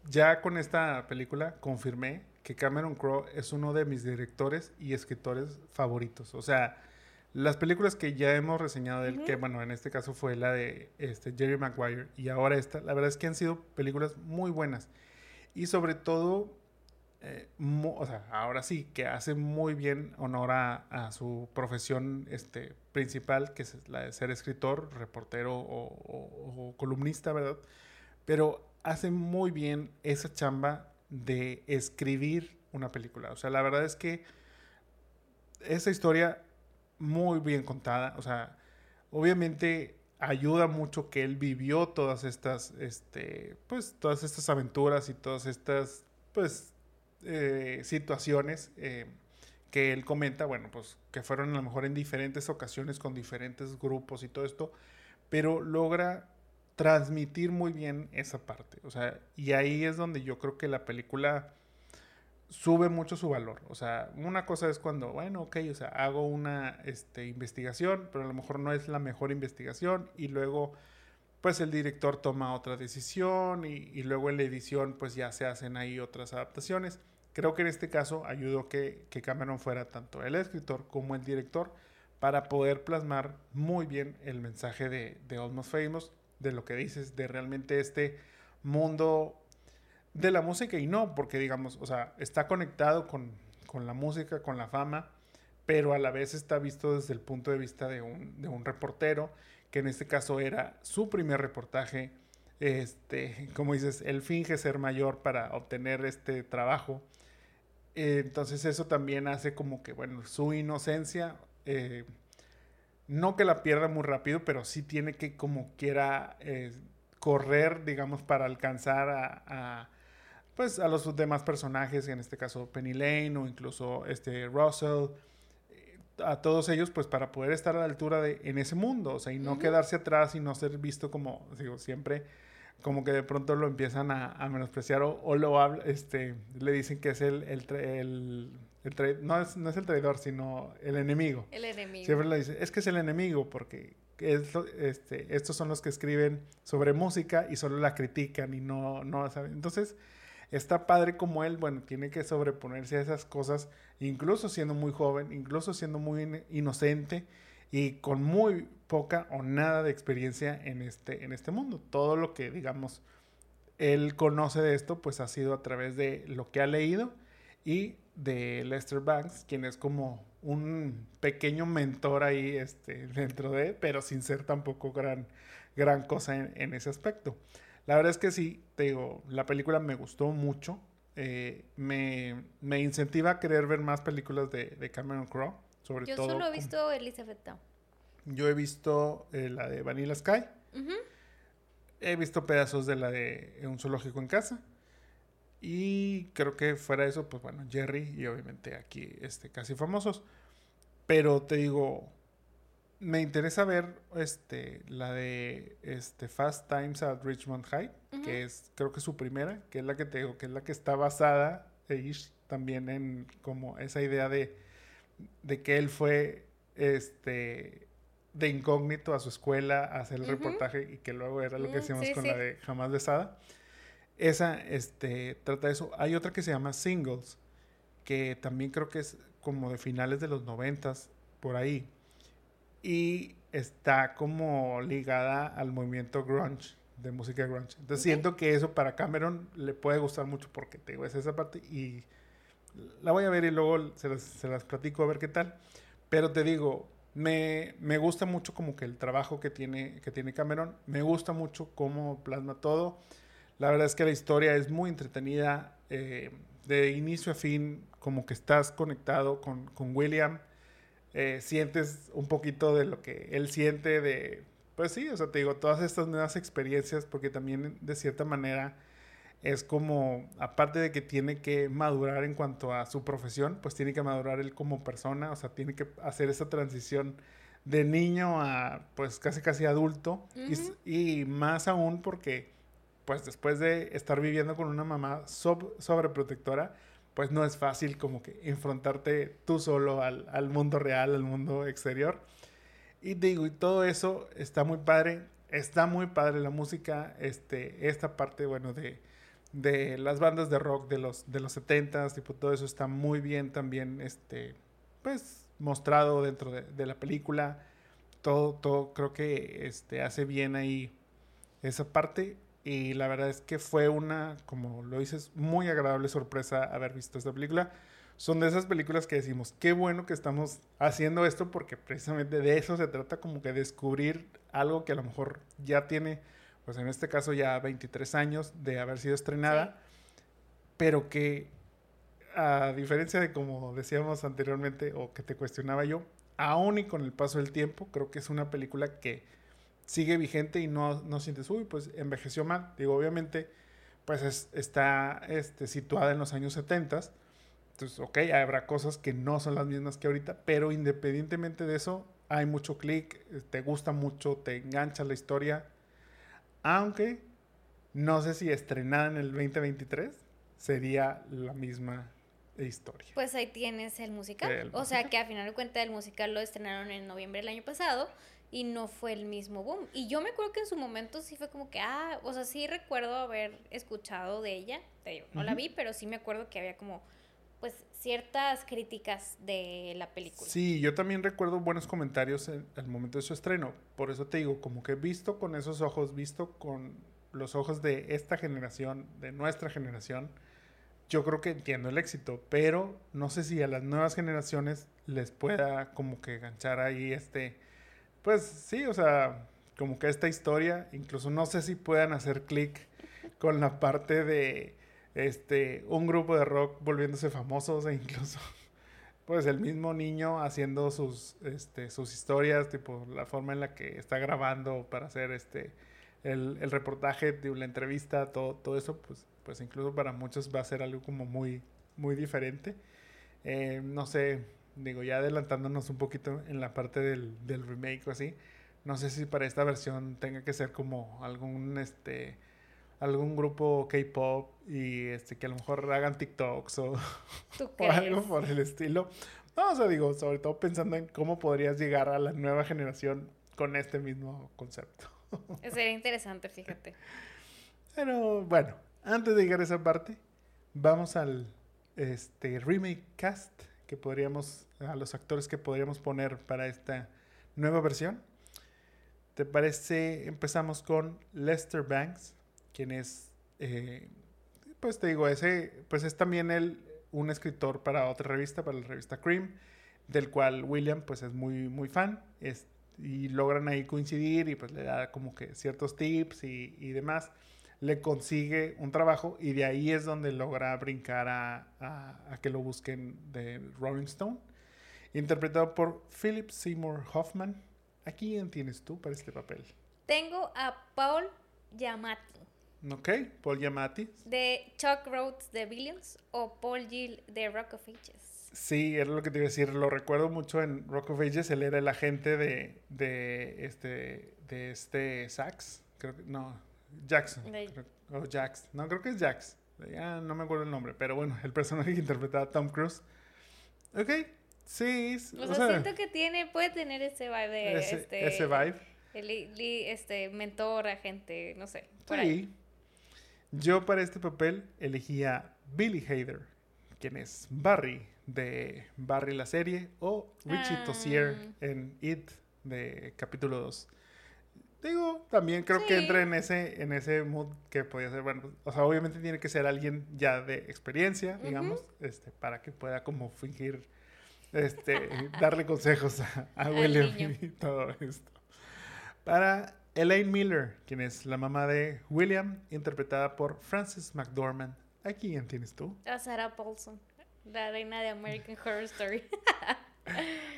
ya con esta película confirmé que Cameron Crowe es uno de mis directores y escritores favoritos, o sea, las películas que ya hemos reseñado de él, que bueno, en este caso fue la de este, Jerry Maguire y ahora esta, la verdad es que han sido películas muy buenas. Y sobre todo, eh, o sea, ahora sí, que hace muy bien honor a, su profesión este, principal, que es la de ser escritor, reportero o, columnista, ¿verdad? Pero hace muy bien esa chamba de escribir una película. O sea, la verdad es que esa historia muy bien contada, o sea, obviamente ayuda mucho que él vivió todas estas, este, pues, todas estas aventuras y todas estas, pues, eh, situaciones eh, que él comenta, bueno, pues, que fueron a lo mejor en diferentes ocasiones con diferentes grupos y todo esto, pero logra transmitir muy bien esa parte, o sea, y ahí es donde yo creo que la película sube mucho su valor. O sea, una cosa es cuando, bueno, ok, o sea, hago una este, investigación, pero a lo mejor no es la mejor investigación y luego, pues el director toma otra decisión y, luego en la edición, pues ya se hacen ahí otras adaptaciones. Creo que en este caso ayudó que, que Cameron fuera tanto el escritor como el director para poder plasmar muy bien el mensaje de, de Almost Famous, de lo que dices, de realmente este mundo de la música y no, porque digamos, o sea, está conectado con, la música, con la fama, pero a la vez está visto desde el punto de vista de un, de un reportero, que en este caso era su primer reportaje. Este, como dices, él finge ser mayor para obtener este trabajo. entonces eso también hace como que, bueno, su inocencia, eh, no que la pierda muy rápido, pero sí tiene que como quiera eh, correr, digamos, para alcanzar a, pues a los demás personajes, en este caso Penny Lane o incluso este Russell, eh, a todos ellos, pues para poder estar a la altura de en ese mundo, o sea, y no quedarse atrás y no ser visto como, digo, siempre como que de pronto lo empiezan a, menospreciar o, lo habla, este, le dicen que es el, el, el, no, es, no es el traidor, sino el enemigo. El enemigo. Siempre le dicen, es que es el enemigo, porque es, este, estos son los que escriben sobre música y solo la critican y no, no saben. Entonces, está padre como él, bueno, tiene que sobreponerse a esas cosas, incluso siendo muy joven, incluso siendo muy inocente y con muy poca o nada de experiencia en este, en este mundo. Todo lo que, digamos, él conoce de esto, pues ha sido a través de lo que ha leído y de Lester Banks, quien es como un pequeño mentor ahí este, dentro de, pero sin ser tampoco gran, gran cosa en ese aspecto. La verdad es que sí, te digo, la película me gustó mucho. Eh, me, me, incentiva a querer ver más películas de, de Cameron Crowe. Sobre Yo todo solo he visto Elizabeth Town. Yo he visto eh, la de Vanilla Sky. He visto pedazos de la de Un zoológico en casa. Y creo que fuera de eso, pues bueno, Jerry y obviamente aquí este, casi famosos. Pero te digo, me interesa ver este la de este Fast Times at Richmond High, que es creo que su primera, que es la que te digo, que es la que está basada también en como esa idea de, de que él fue este de incógnito a su escuela a hacer el reportaje y que luego era lo que hacíamos con la de Jamás Besada. Esa este trata eso. Hay otra que se llama Singles, que también creo que es como de finales de los noventas por ahí y está como ligada al movimiento grunge, de música grunge. Entonces siento que eso para Cameron le puede gustar mucho porque te digo, es esa parte y la voy a ver y luego se las, se las platico a ver qué tal. Pero te digo, me, me, gusta mucho como que el trabajo que tiene, que tiene Cameron, me gusta mucho cómo plasma todo. La verdad es que la historia es muy entretenida, eh, de inicio a fin, como que estás conectado con, con William eh, sientes un poquito de lo que él siente de, pues sí, o sea, te digo, todas estas nuevas experiencias, porque también de cierta manera es como, aparte de que tiene que madurar en cuanto a su profesión, pues tiene que madurar él como persona, o sea, tiene que hacer esa transición de niño a pues casi casi adulto y, más aún porque pues después de estar viviendo con una mamá sobreprotectora, pues no es fácil como que enfrentarte tú solo al, mundo real, al mundo exterior. Y digo, y todo eso está muy padre, está muy padre la música, este, esta parte, bueno, de, de las bandas de rock de los, de los 70s, tipo, todo eso está muy bien también, este, pues, mostrado dentro de, de la película. Todo, todo creo que este, hace bien ahí esa parte. Y la verdad es que fue una, como lo dices, muy agradable sorpresa haber visto esta película. Son de esas películas que decimos, qué bueno que estamos haciendo esto porque precisamente de eso se trata como que descubrir algo que a lo mejor ya tiene, pues en este caso ya 23 años de haber sido estrenada, pero que a diferencia de como decíamos anteriormente o que te cuestionaba yo, aún y con el paso del tiempo, creo que es una película que sigue vigente y no, no sientes, uy, pues envejeció mal. Digo, obviamente, pues está este, situada en los años 70. Entonces, ok, habrá cosas que no son las mismas que ahorita, pero independientemente de eso, hay mucho clic, eh, te gusta mucho, te engancha la historia. Aunque no sé si estrenada en el 2023 sería la misma historia. Pues ahí tienes el musical. o sea que a final de cuentas el musical lo estrenaron en noviembre del año pasado y no fue el mismo boom. Y yo me acuerdo que en su momento sí fue como que, ah, o sea, sí recuerdo haber escuchado de ella. Te digo, no la vi, pero sí me acuerdo que había como, pues, ciertas críticas de la película. Sí, yo también recuerdo buenos comentarios en el momento de su estreno. Por eso te digo, como que visto con esos ojos, visto con los ojos de esta generación, de nuestra generación, yo creo que entiendo el éxito, pero no sé si a las nuevas generaciones les pueda como que ganchar ahí este, pues sí, o sea, como que esta historia, incluso no sé si puedan hacer clic con la parte de este, un grupo de rock volviéndose famosos e incluso pues el mismo niño haciendo sus, este, sus historias, tipo la forma en la que está grabando para hacer este, el, reportaje, de la entrevista, todo, todo eso, pues pues incluso para muchos va a ser algo como muy, muy diferente. Eh, no sé, digo, ya adelantándonos un poquito en la parte del, del remake o así, no sé si para esta versión tenga que ser como algún, este, algún grupo K-pop y este, que a lo mejor hagan TikToks o, o algo por el estilo. No, o sea, digo, sobre todo pensando en cómo podrías llegar a la nueva generación con este mismo concepto. Sería interesante, fíjate. Pero bueno, antes de llegar a esa parte, vamos al este, remake cast que podríamos, a los actores que podríamos poner para esta nueva versión. ¿Te parece? Empezamos con Lester Banks, quien es, eh, pues te digo, ese, pues es también él un escritor para otra revista, para la revista Cream, del cual William pues es muy, muy fan, y logran ahí coincidir y pues le da como que ciertos tips y, y demás le consigue un trabajo y de ahí es donde logra brincar a, a, que lo busquen de Rolling Stone. Interpretado por Philip Seymour Hoffman. ¿A quién tienes tú para este papel? Tengo a Paul Giamatti. Ok, Paul Giamatti. De Chuck Rhodes de Billions o Paul Gill de Rock of Ages. Sí, era lo que te iba a decir. Lo recuerdo mucho en Rock of Ages. Él era el agente de, de este, de este Sax. Creo que, no, Jackson. o Jax. No, creo que es Jax. Ya no me acuerdo el nombre. Pero bueno, el personaje que interpretaba Tom Cruise. Ok, sí. O, sea, siento que tiene, puede tener ese vibe de. Ese, este, ese vibe. El, este, mentor, agente, no sé. Por sí. Yo para este papel elegía Billy Hader, quien es Barry de Barry la serie, o Richie ah. en It de capítulo 2. Digo, también creo que entra en ese, en ese mood que podía ser, bueno, o sea, obviamente tiene que ser alguien ya de experiencia, digamos, este, para que pueda como fingir, este, darle consejos a, William y todo esto. Para Elaine Miller, quien es la mamá de William, interpretada por Frances McDormand. ¿A quién tienes tú? A Sarah Paulson, la reina de American Horror Story.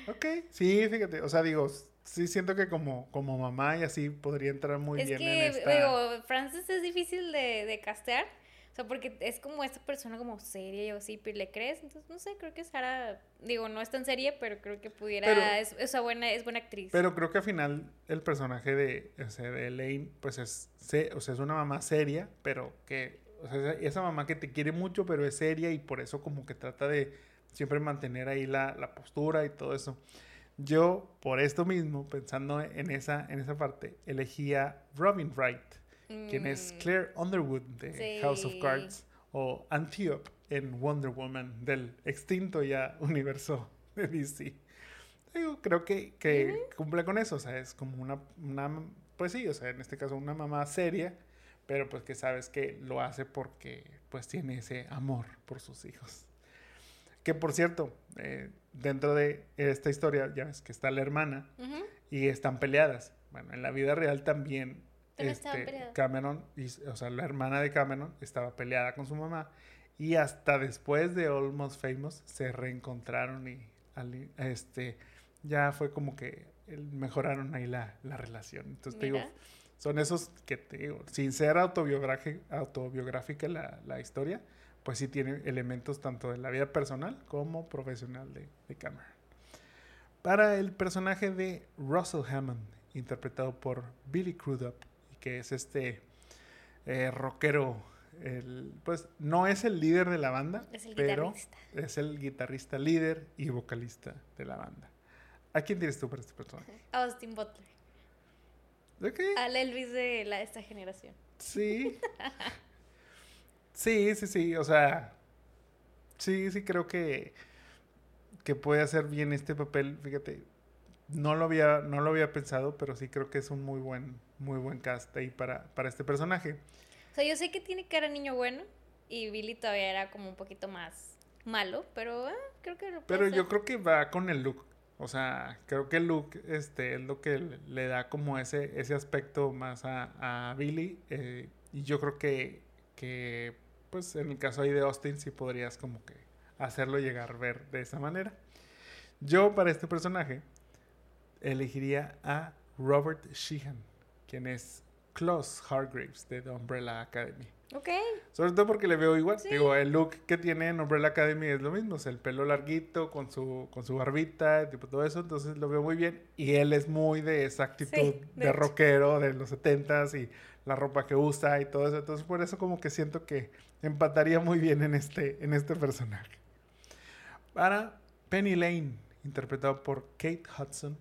ok, sí, fíjate, o sea, digo, sí siento que como, como mamá y así podría entrar muy bien en esta... digo, Frances es difícil de, de castear. O sea, porque es como esta persona como seria y así, pero le crees. Entonces, no sé, creo que Sara, digo, no es tan seria, pero creo que pudiera, es, es, buena, es buena actriz. Pero creo que al final el personaje de, o sea, de Elaine, pues es, o sea, es una mamá seria, pero que, o sea, esa mamá que te quiere mucho, pero es seria y por eso como que trata de siempre mantener ahí la, la postura y todo eso. Yo, por esto mismo, pensando en esa, en esa parte, elegía Robin Wright, quien es mm. Claire Underwood de House of Cards, o Antiope en Wonder Woman del extinto ya universo de DC. creo que, que cumple con eso, o sea, es como una, una, pues sí, o sea, en este caso una mamá seria, pero pues que sabes que lo hace porque pues tiene ese amor por sus hijos. Que por cierto, eh, dentro de esta historia, ya ves que está la hermana y están peleadas. Bueno, en la vida real también este, Cameron, o sea, la hermana de Cameron estaba peleada con su mamá Y hasta después de Almost Famous se reencontraron y este, ya fue como que mejoraron ahí la, relación. Entonces te digo, son esos que te digo, sin ser autobiográfica la, la, historia, pues sí tiene elementos tanto de la vida personal como profesional de, de Cameron. Para el personaje de Russell Hammond, interpretado por Billy Crudup, que es este eh, rockero el, pues no es el líder de la banda, pero es el guitarrista líder y vocalista de la banda. ¿A quién tienes tú para este personaje? Austin Butler. ¿De qué? Al Elvis de la, esta generación. Sí. sí, sí, sí. O sea, sí, sí creo que, que puede hacer bien este papel. Fíjate, no lo había, no lo había pensado, pero sí creo que es un muy buen, muy buen cast ahí para, para este personaje sea, yo sé que tiene cara niño bueno y Billy todavía era como un poquito más malo, pero ah, creo que lo Pero yo creo que va con el look. O sea, creo que el look este, es lo que le da como ese, ese aspecto más a, a Billy. Eh, y yo creo que, que, pues en el caso ahí de Austin, sí podrías como que hacerlo llegar a ver de esa manera. Yo para este personaje elegiría a Robert Sheehan, quien es Klaus Hargraves de The Umbrella Academy. Ok. Sobre todo porque le veo igual. Digo, el look que tiene en Umbrella Academy es lo mismo. O sea, el pelo larguito con su, con su barbita, tipo todo eso. Entonces lo veo muy bien. Y él es muy de esa actitud de, rockero de los setentas y la ropa que usa y todo eso. Entonces por eso como que siento que empataría muy bien en este, en este personaje. Para Penny Lane, interpretado por Kate Hudson.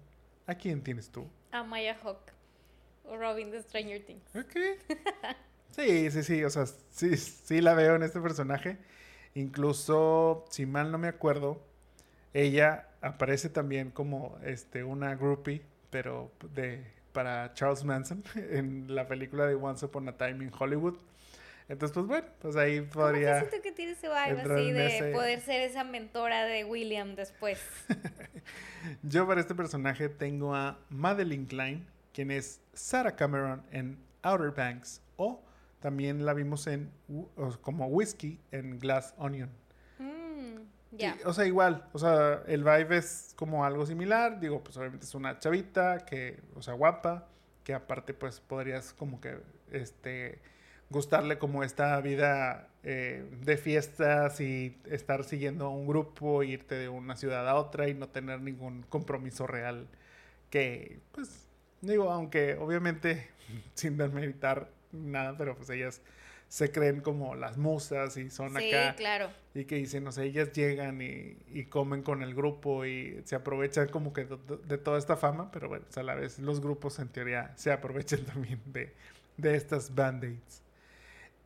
¿A quién tienes tú? A Maya Hawk. Robin de Stranger Things. Ok. Sí, sí, sí. O sea, sí, sí la veo en este personaje. Incluso, si mal no me acuerdo, ella aparece también como este, una groupie, pero de, para Charles Manson en la película de Once Upon a Time in Hollywood. Entonces, pues bueno, pues ahí podría. siento que tiene ese vibe así de poder ser esa mentora de William después. Yo para este personaje tengo a Madeline Klein, quien es Sarah Cameron en Outer Banks o también la vimos en como Whiskey en Glass Onion. Mm, o sea, igual, o sea, el vibe es como algo similar, digo, pues obviamente es una chavita que, o sea, guapa, que aparte pues podrías como que, este, gustarle como esta vida eh, de fiestas y estar siguiendo un grupo, irte de una ciudad a otra y no tener ningún compromiso real que, pues, Digo, aunque obviamente sin desmeritar nada, pero pues ellas se creen como las musas y son sí, acá. claro. Y que dicen, o sea, ellas llegan y, comen con el grupo y se aprovechan como que de, toda esta fama, pero bueno, a la vez los grupos en teoría se aprovechan también de, de estas band-aids.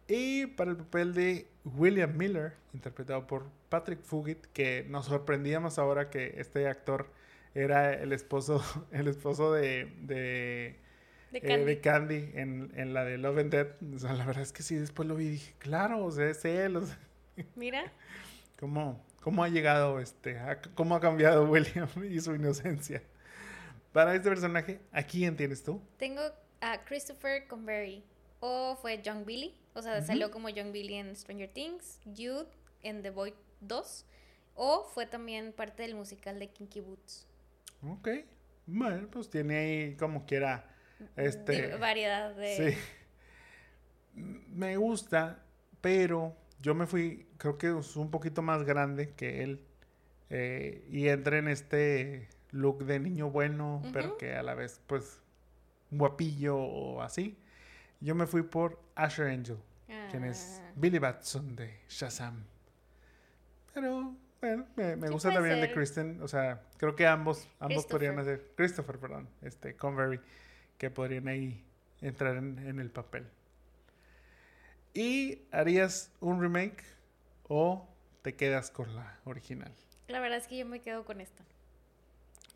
Y para el papel de William Miller, interpretado por Patrick Fugit, que nos sorprendíamos ahora que este actor era el esposo, el esposo de, de, de eh, Candy, en, en, la de Love and Death. O sea, la verdad es que sí, después lo vi y dije, claro, o sea, es él. Mira. ¿Cómo, ¿Cómo ha llegado, este, cómo ha cambiado William y su inocencia? Para este personaje, ¿a quién tienes tú? Tengo a Christopher Convery. O fue John Billy. O sea, salió como John Billy en Stranger Things, Jude en The Boy 2. O fue también parte del musical de Kinky Boots. Ok. Bueno, pues tiene ahí como quiera. Este. Variedad de. Sí. Me gusta, pero yo me fui, creo que es un poquito más grande que él. Eh, y entré en este look de niño bueno, pero que a la vez, pues, guapillo o así. Yo me fui por Asher Angel, quien es ah. Billy Batson de Shazam. Pero bueno, me, gusta también de Kristen. O sea, creo que ambos, ambos podrían hacer. Christopher, perdón. Este, Convery. Que podrían ahí entrar en, el papel. ¿Y harías un remake o te quedas con la original? La verdad es que yo me quedo con esta.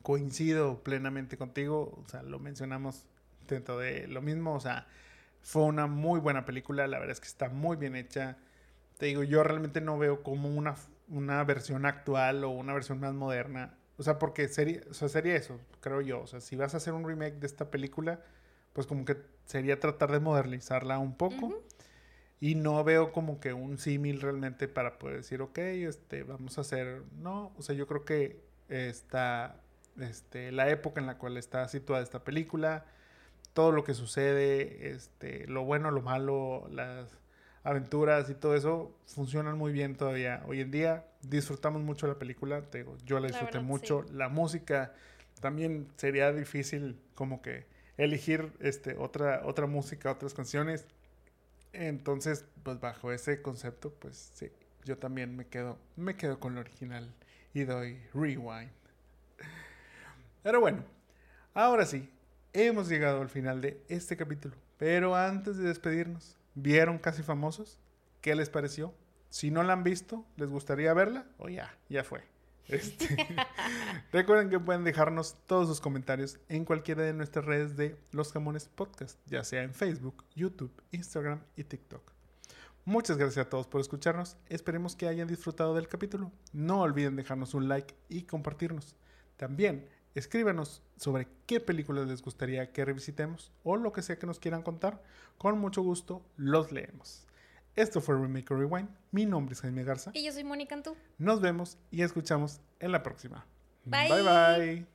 Coincido plenamente contigo. O sea, lo mencionamos dentro de lo mismo. O sea, fue una muy buena película. La verdad es que está muy bien hecha. Te digo, yo realmente no veo como una una versión actual o una versión más moderna. O sea, porque sería, o sea, sería eso, creo yo. O sea, si vas a hacer un remake de esta película, pues como que sería tratar de modernizarla un poco. Y no veo como que un símil realmente para poder decir, ok, este, vamos a hacer. No, o sea, yo creo que está este, la época en la cual está situada esta película, todo lo que sucede, este, lo bueno, lo malo, las aventuras y todo eso funcionan muy bien todavía. Hoy en día disfrutamos mucho la película, te digo, yo la disfruté mucho, la música también sería difícil como que elegir este otra otra música, otras canciones. Entonces, pues bajo ese concepto, pues sí, yo también me quedo me quedo con lo original y doy rewind. Pero bueno, ahora sí, hemos llegado al final de este capítulo. Pero antes de despedirnos, ¿vieron Casi Famosos? ¿Qué les pareció? Si no la han visto, ¿les gustaría verla? O ya, ya fue. Este, recuerden que pueden dejarnos todos sus comentarios en cualquiera de nuestras redes de Los Jamones Podcast, ya sea en Facebook, YouTube, Instagram y TikTok. Muchas gracias a todos por escucharnos. Esperemos que hayan disfrutado del capítulo. No olviden dejarnos un like y compartirnos. También escríbanos sobre qué películas les gustaría que revisitemos o lo que sea que nos quieran contar. Con mucho gusto los leemos. Esto fue Remake or Rewind. Mi nombre es Jaime Garza. Y yo soy Mónica Antú. Nos vemos y escuchamos en la próxima. Bye Bye bye.